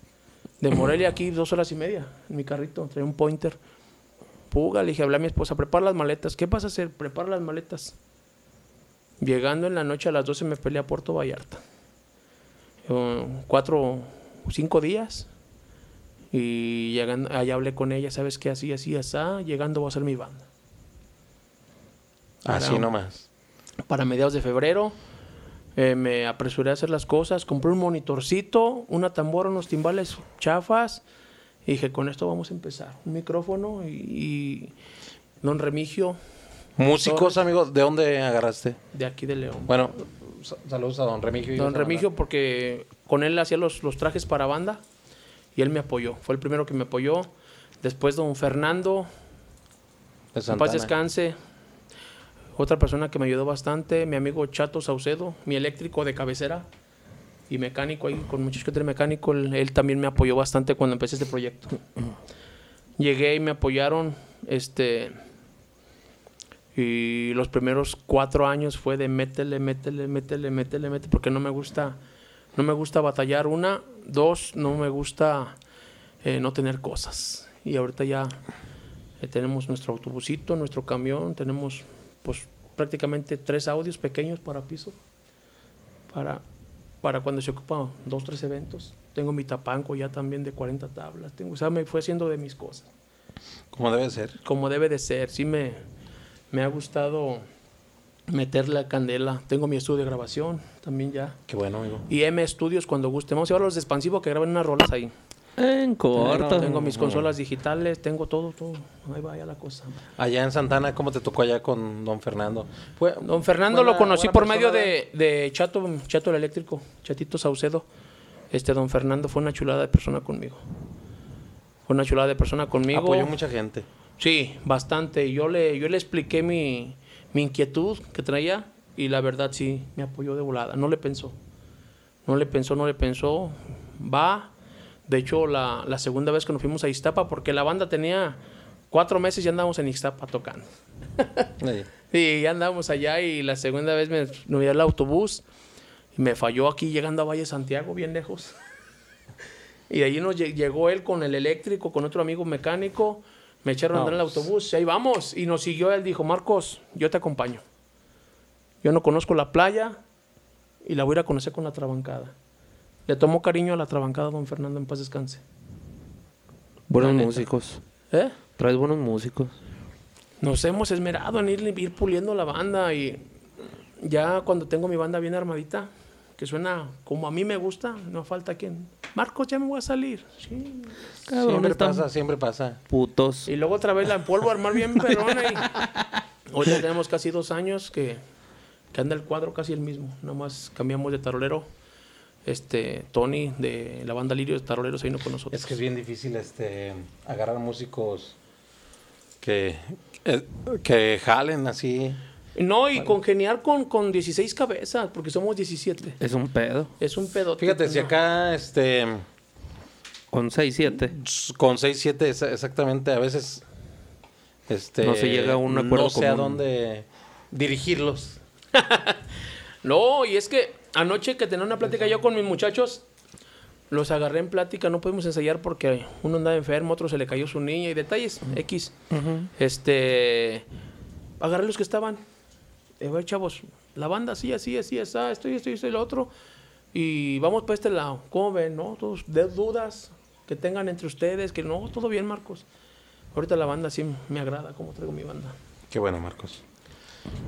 Speaker 3: De Morelia aquí dos horas y media en mi carrito, traía un pointer. Puga, le dije, hablé a mi esposa, prepara las maletas. ¿Qué vas a hacer? Prepara las maletas. Llegando en la noche a las 12 me peleé a Puerto Vallarta. Cuatro, cinco días. Y llegando, allá hablé con ella, ¿sabes qué? Así, así, así. Llegando voy a hacer mi banda.
Speaker 2: Así nomás.
Speaker 3: para mediados de febrero. Eh, me apresuré a hacer las cosas. Compré un monitorcito, una tambora, unos timbales chafas. Y dije, con esto vamos a empezar. Un micrófono y, y don Remigio,
Speaker 2: Músicos, amigos, ¿de dónde agarraste?
Speaker 3: de aquí de León.
Speaker 2: Bueno, sa- saludos a don Remigio. y
Speaker 3: Don Remigio, porque con él hacía los, los trajes para banda y él me apoyó. Fue el primero que me apoyó. Después don Fernando,
Speaker 2: de
Speaker 3: En paz descanse. Otra persona que me ayudó bastante, mi amigo Chato Saucedo, mi eléctrico de cabecera y mecánico ahí, con muchos que mecánico, él, él también me apoyó bastante cuando empecé este proyecto. Llegué y me apoyaron, este, y los primeros cuatro años fue de métele, métele, métele, métele, métele, porque no me gusta, no me gusta batallar. Una, dos, no me gusta eh, no tener cosas. Y ahorita ya eh, tenemos nuestro autobusito, nuestro camión, tenemos pues prácticamente tres audios pequeños para piso, para, para cuando se ocupan dos, tres eventos. Tengo mi tapanco ya también de 40 tablas. Tengo, o sea, me fue haciendo de mis cosas.
Speaker 2: Como debe ser.
Speaker 3: Como debe de ser. Sí me, me ha gustado meter la candela. Tengo mi estudio de grabación también ya.
Speaker 2: Qué bueno, amigo.
Speaker 3: Y M Studios cuando guste. Vamos a llevar los de Expansivo que graben unas rolas ahí.
Speaker 1: En corto.
Speaker 3: Tengo mis consolas digitales, tengo todo, todo. Ahí vaya la cosa.
Speaker 2: Allá en Santana, ¿cómo te tocó allá con don Fernando? Fue,
Speaker 3: Don Fernando
Speaker 2: buena-
Speaker 3: lo conocí por medio
Speaker 2: persona,
Speaker 3: de, de Chato, Chato el Eléctrico, Chatito Saucedo. Este don Fernando fue una chulada de persona conmigo. Fue una chulada de persona conmigo.
Speaker 2: Apoyó mucha gente.
Speaker 3: Sí, bastante. Yo le, yo le expliqué mi, mi inquietud que traía y la verdad sí, me apoyó de volada. No le pensó. No le pensó, no le pensó. Va. De hecho, la, la segunda vez que nos fuimos a Iztapa, porque la banda tenía cuatro meses y andábamos en Iztapa tocando.
Speaker 2: Sí.
Speaker 3: Y ya andábamos allá y la segunda vez me, me dio el autobús y me falló aquí llegando a Valle Santiago, bien lejos. y de allí nos lle- llegó él con el eléctrico, con otro amigo mecánico. Me echaron a andar en el autobús y ahí vamos. Y nos siguió él, dijo, Marcos, yo te acompaño. Yo no conozco la playa y la voy a ir a conocer con la trabancada. Le tomó cariño a la trabancada, don Fernando, en paz descanse.
Speaker 1: Buenos músicos.
Speaker 3: ¿Eh?
Speaker 1: Traes buenos músicos.
Speaker 3: Nos hemos esmerado en ir, ir puliendo la banda y ya cuando tengo mi banda bien armadita, que suena como a mí me gusta, no falta quien. Marcos, ya me voy a salir. Sí.
Speaker 1: Cabrón,
Speaker 2: Siempre pasa, siempre pasa.
Speaker 1: putos.
Speaker 3: Y luego otra vez la polvo a armar bien perrona. Y... Hoy ya tenemos casi dos años que, que anda el cuadro casi el mismo. Nomás cambiamos de tarolero. Este, Tony de la banda Lirio de Taroleros ahí no con nosotros.
Speaker 2: Es que es bien difícil este agarrar músicos que, eh, que jalen así.
Speaker 3: No, y congeniar con, con 16 cabezas, porque somos 17.
Speaker 1: Es un pedo.
Speaker 3: Es un pedo.
Speaker 2: Fíjate, si acá este
Speaker 1: Con 6, 7.
Speaker 2: Con 6, 7 exactamente, a veces este,
Speaker 1: No se llega a un acuerdo
Speaker 2: No sé a dónde dirigirlos.
Speaker 3: No, y es que anoche que tenía una plática yo con mis muchachos, los agarré en plática, no pudimos ensayar porque uno andaba enfermo, otro se le cayó su niña y detalles X. Este, agarré los que estaban. Eh, güey, chavos, la banda así, así, así, así, esto y esto y esto y lo otro. Y vamos para este lado. ¿Cómo ven? ¿No? Todos de dudas que tengan entre ustedes, que no, todo bien, Marcos. Ahorita la banda sí me agrada, cómo traigo mi banda.
Speaker 2: Qué bueno, Marcos.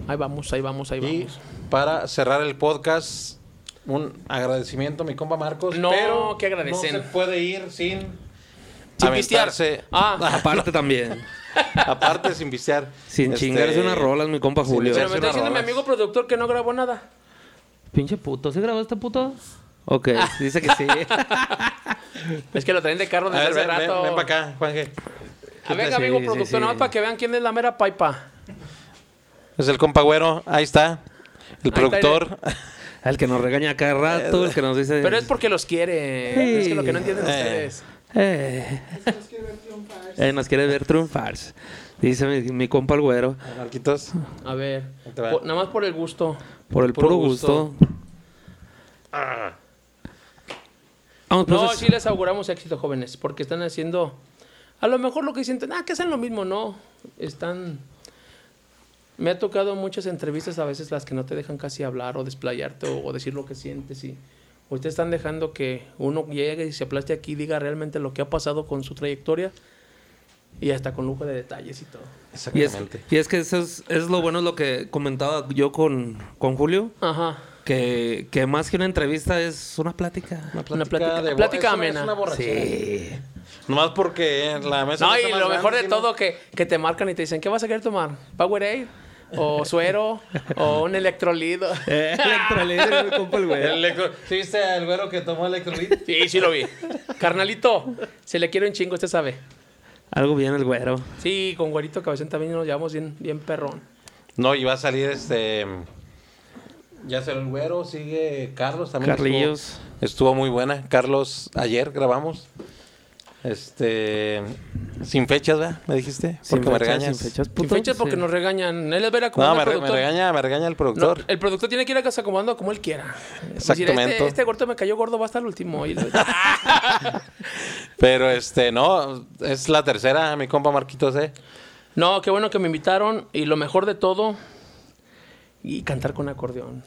Speaker 3: Ahí vamos, ahí vamos, ahí
Speaker 2: Y
Speaker 3: vamos.
Speaker 2: para cerrar el podcast, un agradecimiento a mi compa Marcos.
Speaker 3: No,
Speaker 2: pero
Speaker 3: ¿qué agradecen?
Speaker 2: No se puede ir sin,
Speaker 3: Sin pistear.
Speaker 2: aventarse-
Speaker 3: Ah,
Speaker 1: Aparte también.
Speaker 2: aparte sin pistear.
Speaker 1: Sin
Speaker 2: Este,
Speaker 1: chingarse unas rolas, mi compa Julio.
Speaker 3: pero me está diciendo mi
Speaker 2: rolas.
Speaker 3: amigo productor que no grabó nada.
Speaker 1: Pinche puto. ¿Se grabó este puto? Ok, dice que sí.
Speaker 3: Es que lo traen de carro
Speaker 2: A
Speaker 3: desde
Speaker 2: ver,
Speaker 3: hace
Speaker 2: ven, ven,
Speaker 3: rato.
Speaker 2: ven para acá, Juanje.
Speaker 3: A ver,
Speaker 1: Sí,
Speaker 3: amigo
Speaker 1: sí,
Speaker 3: productor,
Speaker 1: sí.
Speaker 3: nada más para que vean quién es la mera paipa.
Speaker 2: Es el compa güero, ahí está. El productor.
Speaker 1: El que nos regaña cada rato, el que nos dice...
Speaker 3: Pero es porque los quiere.
Speaker 1: Sí.
Speaker 3: Es que lo que no entienden
Speaker 2: Eh.
Speaker 3: ustedes.
Speaker 1: Eh, eh, nos quiere ver triunfar. Dice mi, mi compa el güero.
Speaker 2: Marquitos.
Speaker 3: A ver,
Speaker 2: Ahí te va.
Speaker 3: po- nada más por el gusto.
Speaker 1: Por el puro,
Speaker 2: Puro
Speaker 1: gusto.
Speaker 2: gusto.
Speaker 1: Vamos, pues.
Speaker 3: No,
Speaker 1: es-
Speaker 3: sí les auguramos éxito, jóvenes, porque están haciendo. A lo mejor lo que sienten, ah, que hacen lo mismo, no. Están. Me ha tocado muchas entrevistas, a veces las que no te dejan casi hablar o desplayarte o, o decir lo que sientes. Y ustedes están dejando que uno llegue y se aplaste aquí y diga realmente lo que ha pasado con su trayectoria y hasta con lujo de detalles y todo.
Speaker 1: Y es,
Speaker 2: Exactamente.
Speaker 1: y es que eso es, es lo bueno, lo que comentaba yo con, con Julio,
Speaker 3: Ajá.
Speaker 1: que, que más que una entrevista es una plática.
Speaker 3: Una plática-
Speaker 2: de bo-
Speaker 3: plática
Speaker 2: es una-
Speaker 3: amena.
Speaker 2: Es una borrachera.
Speaker 1: Sí.
Speaker 2: Nomás porque la mesa
Speaker 3: No, y lo mejor de todo que, que te marcan y te dicen, ¿qué vas a querer tomar? ¿Powerade? ¿O suero? ¿O un electrolito?
Speaker 1: Eh, electrolito, mi compa el güero.
Speaker 2: electro... ¿Sí viste al güero que tomó electrolit?
Speaker 3: Sí, sí lo vi. Carnalito, se le quiere un chingo, usted sabe.
Speaker 1: Algo bien el güero.
Speaker 3: Sí, con güerito cabezón también nos llevamos bien, bien perrón.
Speaker 2: No, y va a salir este... Ya será el güero, sigue Carlos también.
Speaker 1: Carlillos.
Speaker 2: Estuvo, estuvo muy buena. Carlos, ayer grabamos. Este... Sin fechas, ¿verdad? ¿Me dijiste?
Speaker 1: Sin
Speaker 2: Porque me
Speaker 1: fechas,
Speaker 2: regañas.
Speaker 1: sin fechas,
Speaker 3: Sin
Speaker 1: puto.
Speaker 3: fechas porque
Speaker 1: Sí.
Speaker 3: nos regañan. Él es ver como
Speaker 2: No, me, re- me
Speaker 3: productor.
Speaker 2: regaña, me regaña el
Speaker 3: No,
Speaker 2: productor.
Speaker 3: el productor tiene que ir acomodando como él quiera. Decir,
Speaker 2: Exactamente.
Speaker 3: este, este gordo me cayó gordo, va hasta el último. Y-
Speaker 2: Pero este, no, es la tercera, mi compa Marquitos, ¿eh?
Speaker 3: no, qué bueno que me invitaron. Y lo mejor de todo, y cantar con acordeón.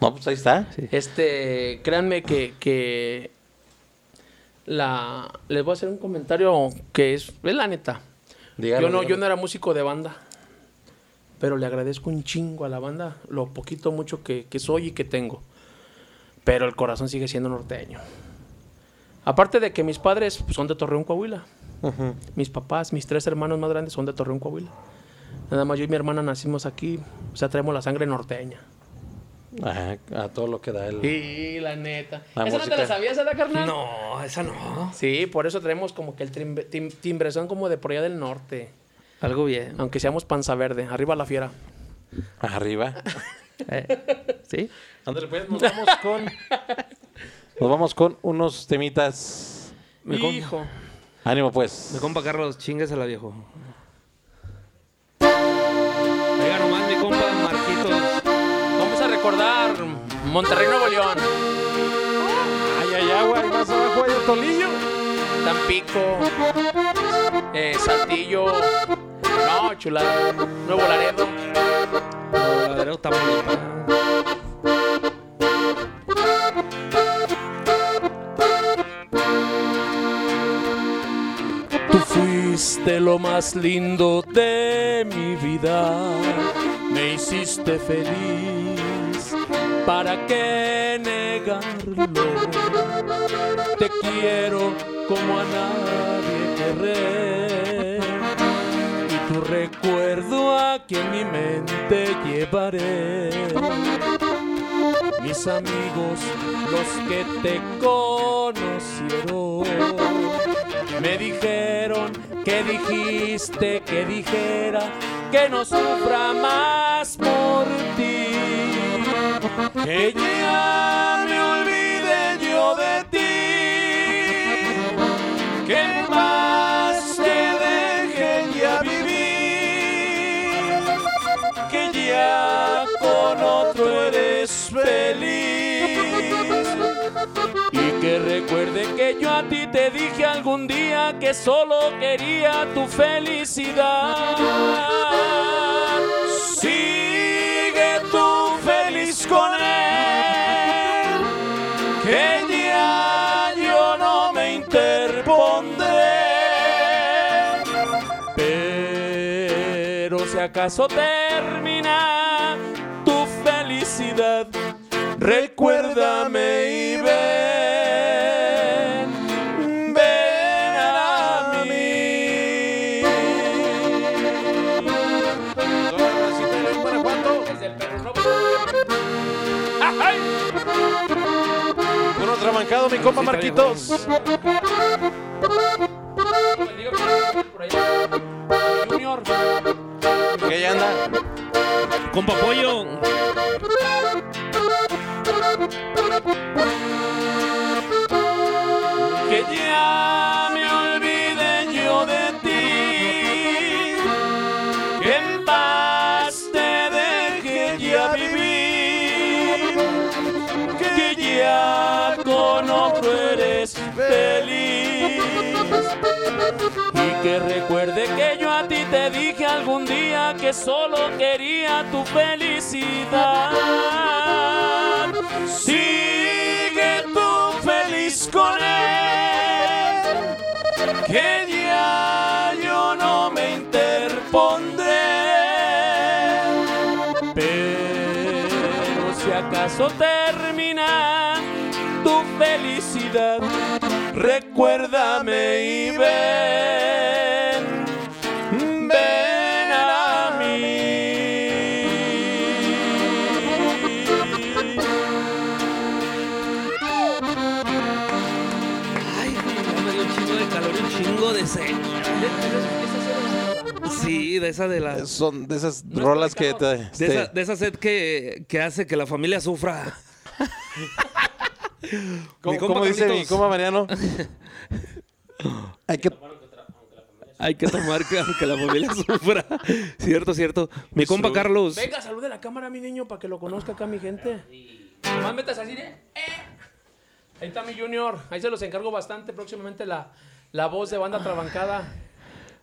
Speaker 2: No, pues ahí está.
Speaker 3: Este, créanme que, que la, les voy a hacer un comentario que es, es la neta.
Speaker 2: Dígalo,
Speaker 3: yo no, yo no era músico de banda, pero le agradezco un chingo a la banda lo poquito mucho que, que soy y que tengo. Pero el corazón sigue siendo norteño. Aparte de que mis padres pues, son de Torreón, Coahuila. Mis papás, mis tres hermanos más grandes son de Torreón, Coahuila. Nada más yo y mi hermana nacimos aquí, o sea, traemos la sangre norteña.
Speaker 2: Ajá, a todo lo que da el...
Speaker 3: Y la neta.
Speaker 2: La
Speaker 3: ¿Esa no te la sabías, ¿verdad, carnal?
Speaker 1: No, esa no.
Speaker 3: Sí, por eso traemos como que el timbre, tim- timbrezón como de por allá del norte.
Speaker 1: Algo bien.
Speaker 3: Aunque seamos panza verde. Arriba la fiera.
Speaker 2: Arriba.
Speaker 1: Eh, ¿Sí?
Speaker 2: Pues, nos vamos con... Nos vamos con unos temitas.
Speaker 1: Mi
Speaker 3: Hijo.
Speaker 2: Ánimo, pues.
Speaker 1: Mi compa Carlos, chinguesela, viejo.
Speaker 3: Recordar Monterrey, Nuevo León.
Speaker 2: Ay, ay, agua, y más abajo hay el tolillo.
Speaker 3: Tampico. eh, Saltillo. No, chulada. Nuevo Laredo.
Speaker 1: Ladero Tamaulipas.
Speaker 3: Tú fuiste lo más lindo de mi vida, me hiciste feliz, ¿para qué negarlo? Te quiero como a nadie querré, y tu recuerdo aquí en mi mente llevaré. Mis amigos, los que te conocieron, me dijeron que dijiste que dijera que no sufra más por ti que ya me olvide yo de ti, que más te deje ya vivir, que ya con otro eres feliz y que recuerde que yo a ti te dije algún día que solo quería tu felicidad. Sí con él, que ya yo no me interpondré. Pero si acaso termina tu felicidad, recuérdame y ven,
Speaker 2: compa Marquitos.
Speaker 3: Junior.
Speaker 2: Ahí anda.
Speaker 1: Compa Pollo.
Speaker 3: Algún día que solo quería tu felicidad. Sigue tú feliz con él, que ya yo no me interpondré. Pero si acaso termina tu felicidad, recuérdame y ven,
Speaker 1: de esa de la.
Speaker 2: Son de esas
Speaker 3: No
Speaker 2: rolas que te.
Speaker 1: De esa, de esa sed que, que hace que la familia sufra.
Speaker 2: ¿Cómo,
Speaker 1: Mi compa
Speaker 2: cómo dice mi compa Mariano? Hay que.
Speaker 1: Hay que tomar que aunque la familia sufra. cierto, cierto. Mi compa Carlos.
Speaker 3: Venga, salude a la cámara, mi niño, para que lo conozca acá mi gente. Nomás metas así de... "Eh". Ahí está mi junior. Ahí se los encargo bastante. Próximamente la, la voz de banda trabancada.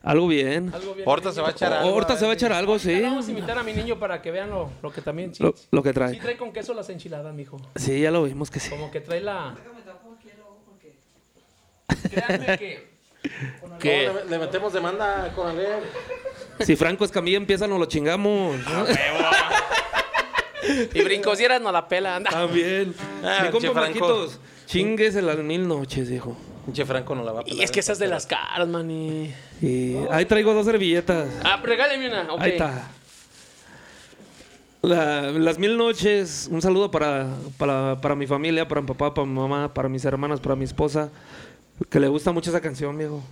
Speaker 1: Algo bien.
Speaker 3: Algo bien.
Speaker 2: Ahorita se va a echar algo.
Speaker 1: Ahorita se va a echar algo, sí.
Speaker 3: Vamos a invitar a mi niño para que vean lo, lo que también... Sí,
Speaker 1: Lo, lo que
Speaker 3: sí
Speaker 1: trae.
Speaker 3: trae con queso las enchiladas, mijo.
Speaker 1: Sí, ya lo vimos que sí.
Speaker 3: Como que trae la... Créanme que... que
Speaker 2: Le, le metemos demanda con Ale.
Speaker 1: Si Franco Escamilla empieza, nos lo chingamos.
Speaker 3: y brincosieras no la pela, anda.
Speaker 1: También.
Speaker 2: Ah,
Speaker 1: Mi compa. Chingues en las mil noches, dijo.
Speaker 2: Pinche Franco no la va a pelar.
Speaker 3: Y es que esas de las caras, mani.
Speaker 1: Y ahí traigo dos servilletas.
Speaker 3: Ah, regáleme una. ok.
Speaker 1: Ahí está. La- las mil noches, un saludo para, para, para mi familia, para mi papá, para mi mamá, para mis hermanas, para mi esposa, que le gusta mucho esa canción, viejo.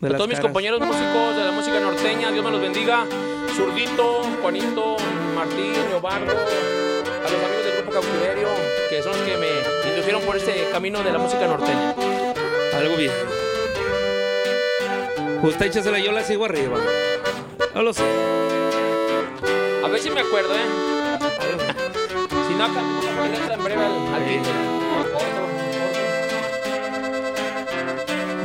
Speaker 1: De
Speaker 3: A todos mis
Speaker 1: caras.
Speaker 3: compañeros músicos de la música norteña, Dios me los bendiga. Zurdito, Juanito, Martín, Leobardo, a los amigos del grupo Cautiverio, que son los que me indujeron por este camino de la música norteña.
Speaker 1: Algo bien. Usted échesela, yo la sigo arriba. No lo sé.
Speaker 3: A ver si me acuerdo, ¿eh? si no, acá vamos a poner en breve al.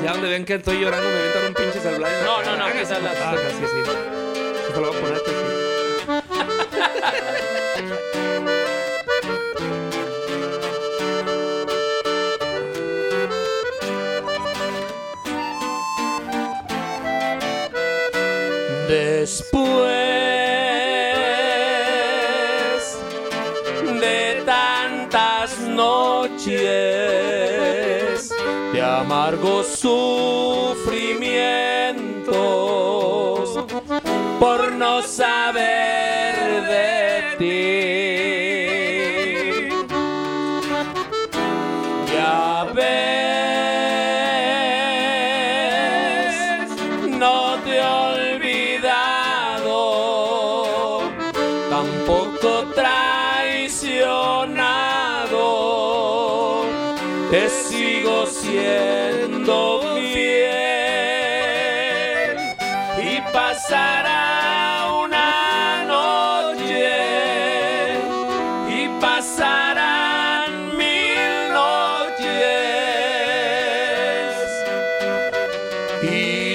Speaker 1: Ya donde ven que estoy llorando, me aventan un pinche celular. la
Speaker 3: No, no, no, que es la-
Speaker 1: Ah, sí, sí. Esto lo voy a poner sí.
Speaker 3: por no saber He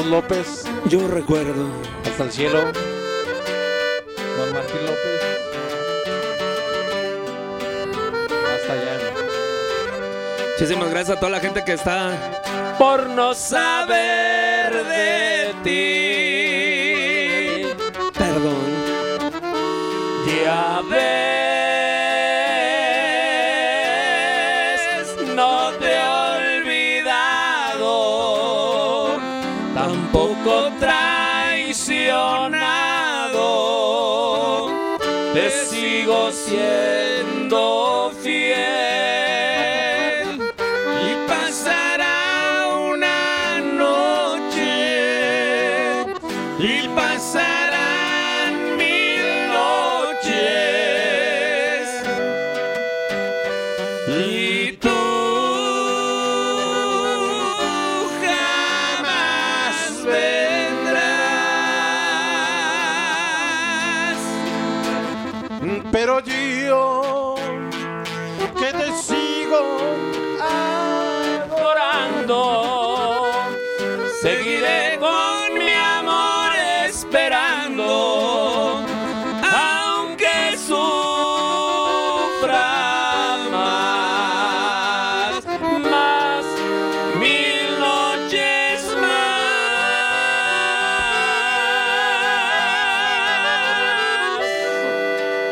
Speaker 2: Jesús López,
Speaker 1: Yo recuerdo.
Speaker 2: hasta el cielo. Don Martín López. Hasta allá.
Speaker 1: Muchísimas gracias a toda la gente que está.
Speaker 3: por no saber de ti.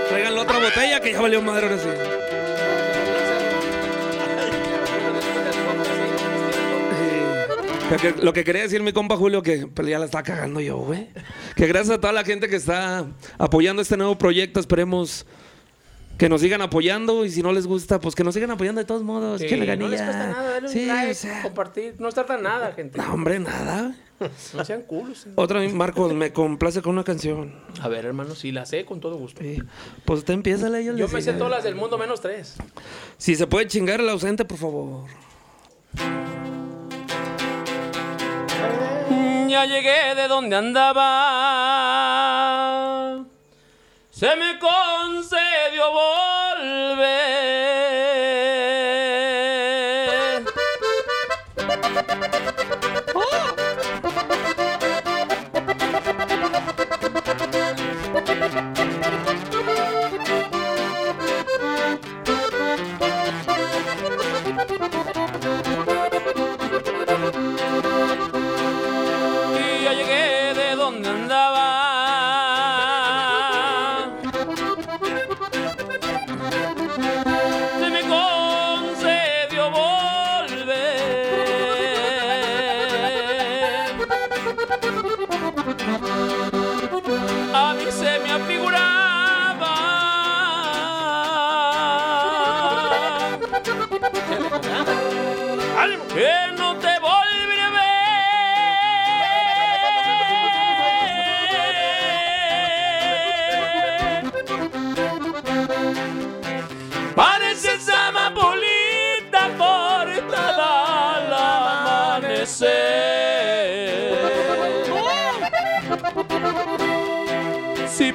Speaker 1: Traigan la otra botella que ya valió madre ahora sí. Que- Lo que quería decir mi compa Julio, que ya la está cagando yo, güey. Que gracias a toda la gente que está apoyando este nuevo proyecto, esperemos que nos sigan apoyando y si no les gusta, pues que nos sigan apoyando de todos modos.
Speaker 3: Sí,
Speaker 1: que la
Speaker 3: no les cuesta nada, darle
Speaker 1: Sí,
Speaker 3: un like,
Speaker 1: o sea,
Speaker 3: compartir, no tarda nada, gente.
Speaker 1: no, hombre, nada.
Speaker 3: No sean culos. eh.
Speaker 1: Otra vez, Marcos, me complace con una canción.
Speaker 3: A ver, hermano, si la sé, con todo gusto.
Speaker 1: Sí. Pues usted empieza a
Speaker 3: Yo me sé todas las del mundo menos tres.
Speaker 1: Si se puede chingar el ausente, por favor.
Speaker 3: Ya llegué de donde andaba. Se me concedió volver. Y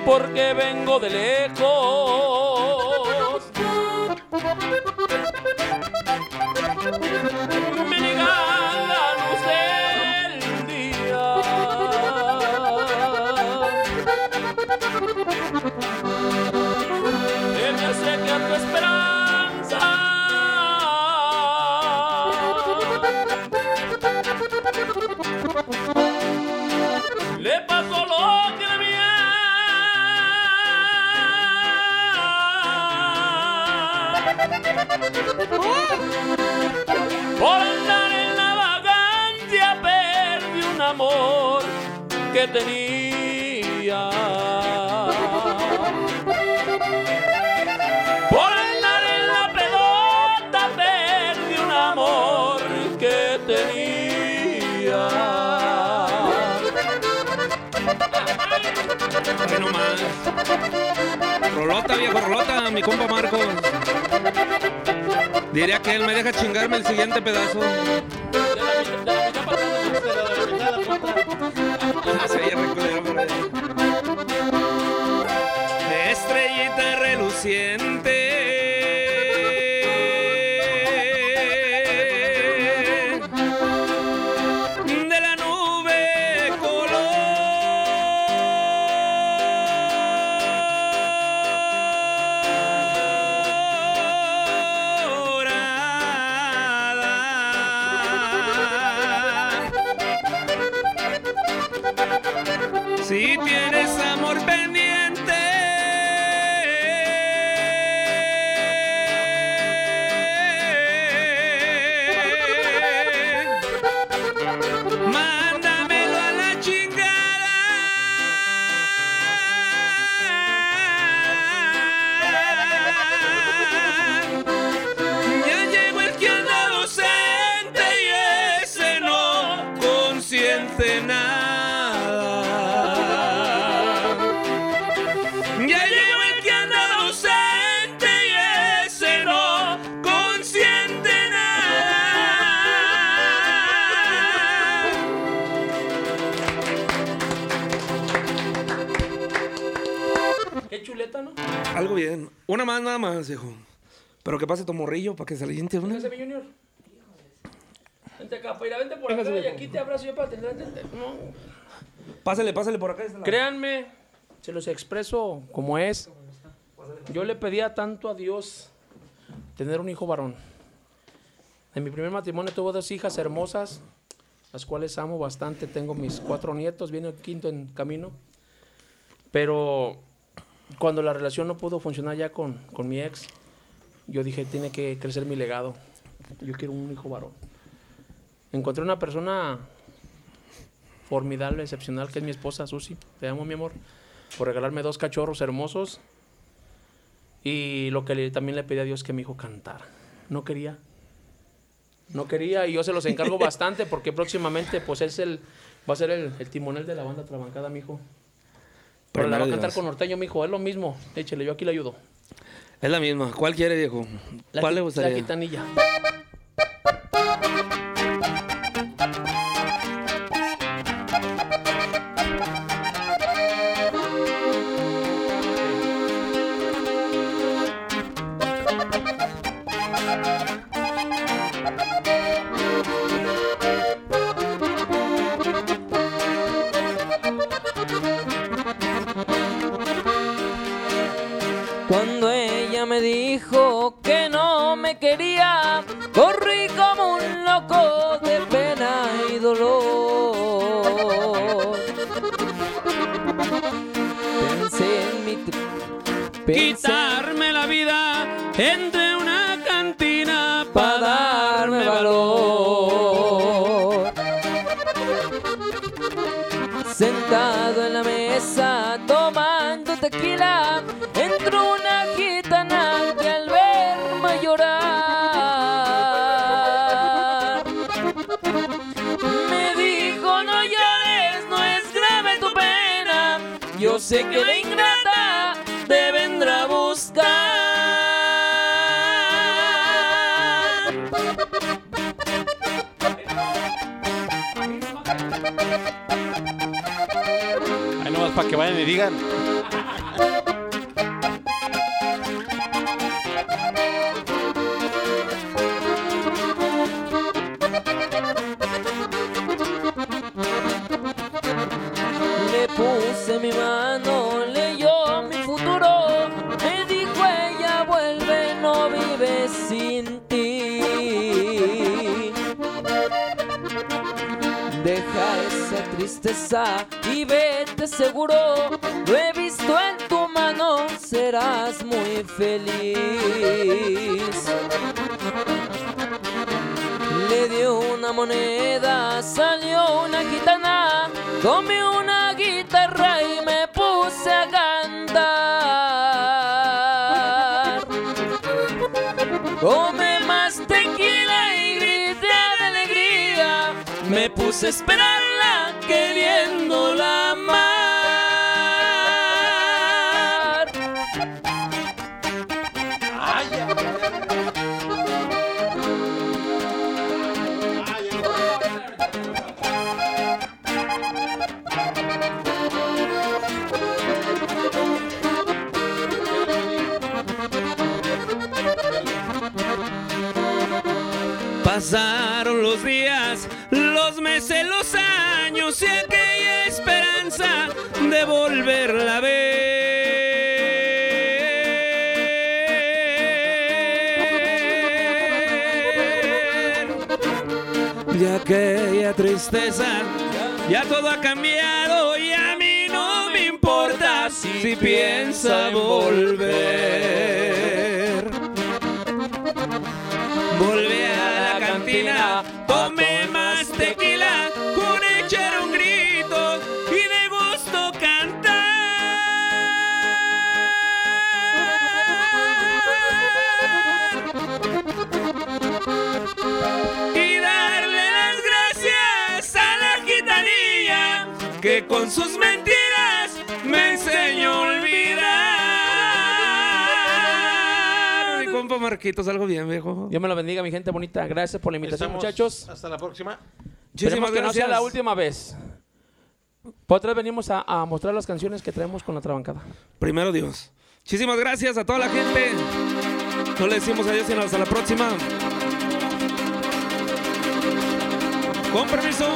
Speaker 3: porque vengo de lejos.
Speaker 1: Siguiente pedazo. Algo bien. Una más, nada más, hijo. Pero que pase tu morrillo para que se le siente una.
Speaker 3: Mi Junior. Vente acá, Paira, vente por acá y aquí te abrazo yo para. No.
Speaker 1: Pásale, pásale por acá.
Speaker 3: Créanme, se los expreso como es. Yo le pedía tanto a Dios tener un hijo varón. En mi primer matrimonio tuve dos hijas hermosas, las cuales amo bastante. Tengo mis cuatro nietos, viene el quinto en camino. Pero cuando la relación no pudo funcionar ya con, con mi ex, yo dije, tiene que crecer mi legado. Yo quiero un hijo varón. Encontré una persona formidable, excepcional, que es mi esposa, Susi. Te amo, mi amor, por regalarme dos cachorros hermosos. Y lo que le- también le pedí a Dios que mi hijo cantara. No quería. No quería y yo se los encargo bastante porque próximamente pues es el va a ser el, el timonel de la banda Trabancada, mi hijo. Pero la va a cantar
Speaker 1: Dios.
Speaker 3: con norteño, mi hijo. Es lo mismo. Échele, yo aquí le ayudo.
Speaker 1: Es la misma. ¿Cuál quiere, viejo?
Speaker 3: La
Speaker 1: ¿Cuál le
Speaker 3: La
Speaker 1: gustaría?
Speaker 3: quitanilla.
Speaker 4: Entró una gitana que al verme llorar me dijo no llores, no es grave tu pena. Yo sé que la ingrata te vendrá a buscar.
Speaker 2: Ahí nomás para que vayan y digan.
Speaker 4: Y vete seguro. Lo he visto en tu mano, serás muy feliz. Le dio una moneda, salió una gitana, tomé una guitarra y me puse a cantar. Tomé más tequila y grité de alegría, me puse a esperarla
Speaker 1: de volverla a ver. Y aquella tristeza, ya todo ha cambiado y a mí no me importa si piensa volver. Sus mentiras me enseñó a olvidar. Mi compa Marquitos, algo bien, viejo.
Speaker 3: Dios me lo bendiga, mi gente bonita. Gracias por la invitación,
Speaker 2: Estamos-
Speaker 3: muchachos.
Speaker 2: Hasta la próxima.
Speaker 3: Esperemos
Speaker 1: Muchísimas
Speaker 3: que no sea
Speaker 1: gracias.
Speaker 3: la última vez. Por otra vez venimos a, a mostrar las canciones que traemos con la trabancada.
Speaker 1: Primero Dios. Muchísimas gracias a toda la gente. No le decimos adiós sino hasta la próxima. Con permiso.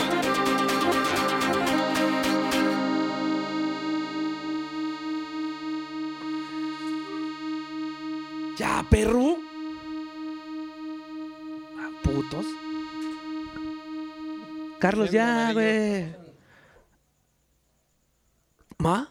Speaker 1: Perro. Ah, Putos. Carlos, ya, güey. ¿Ma?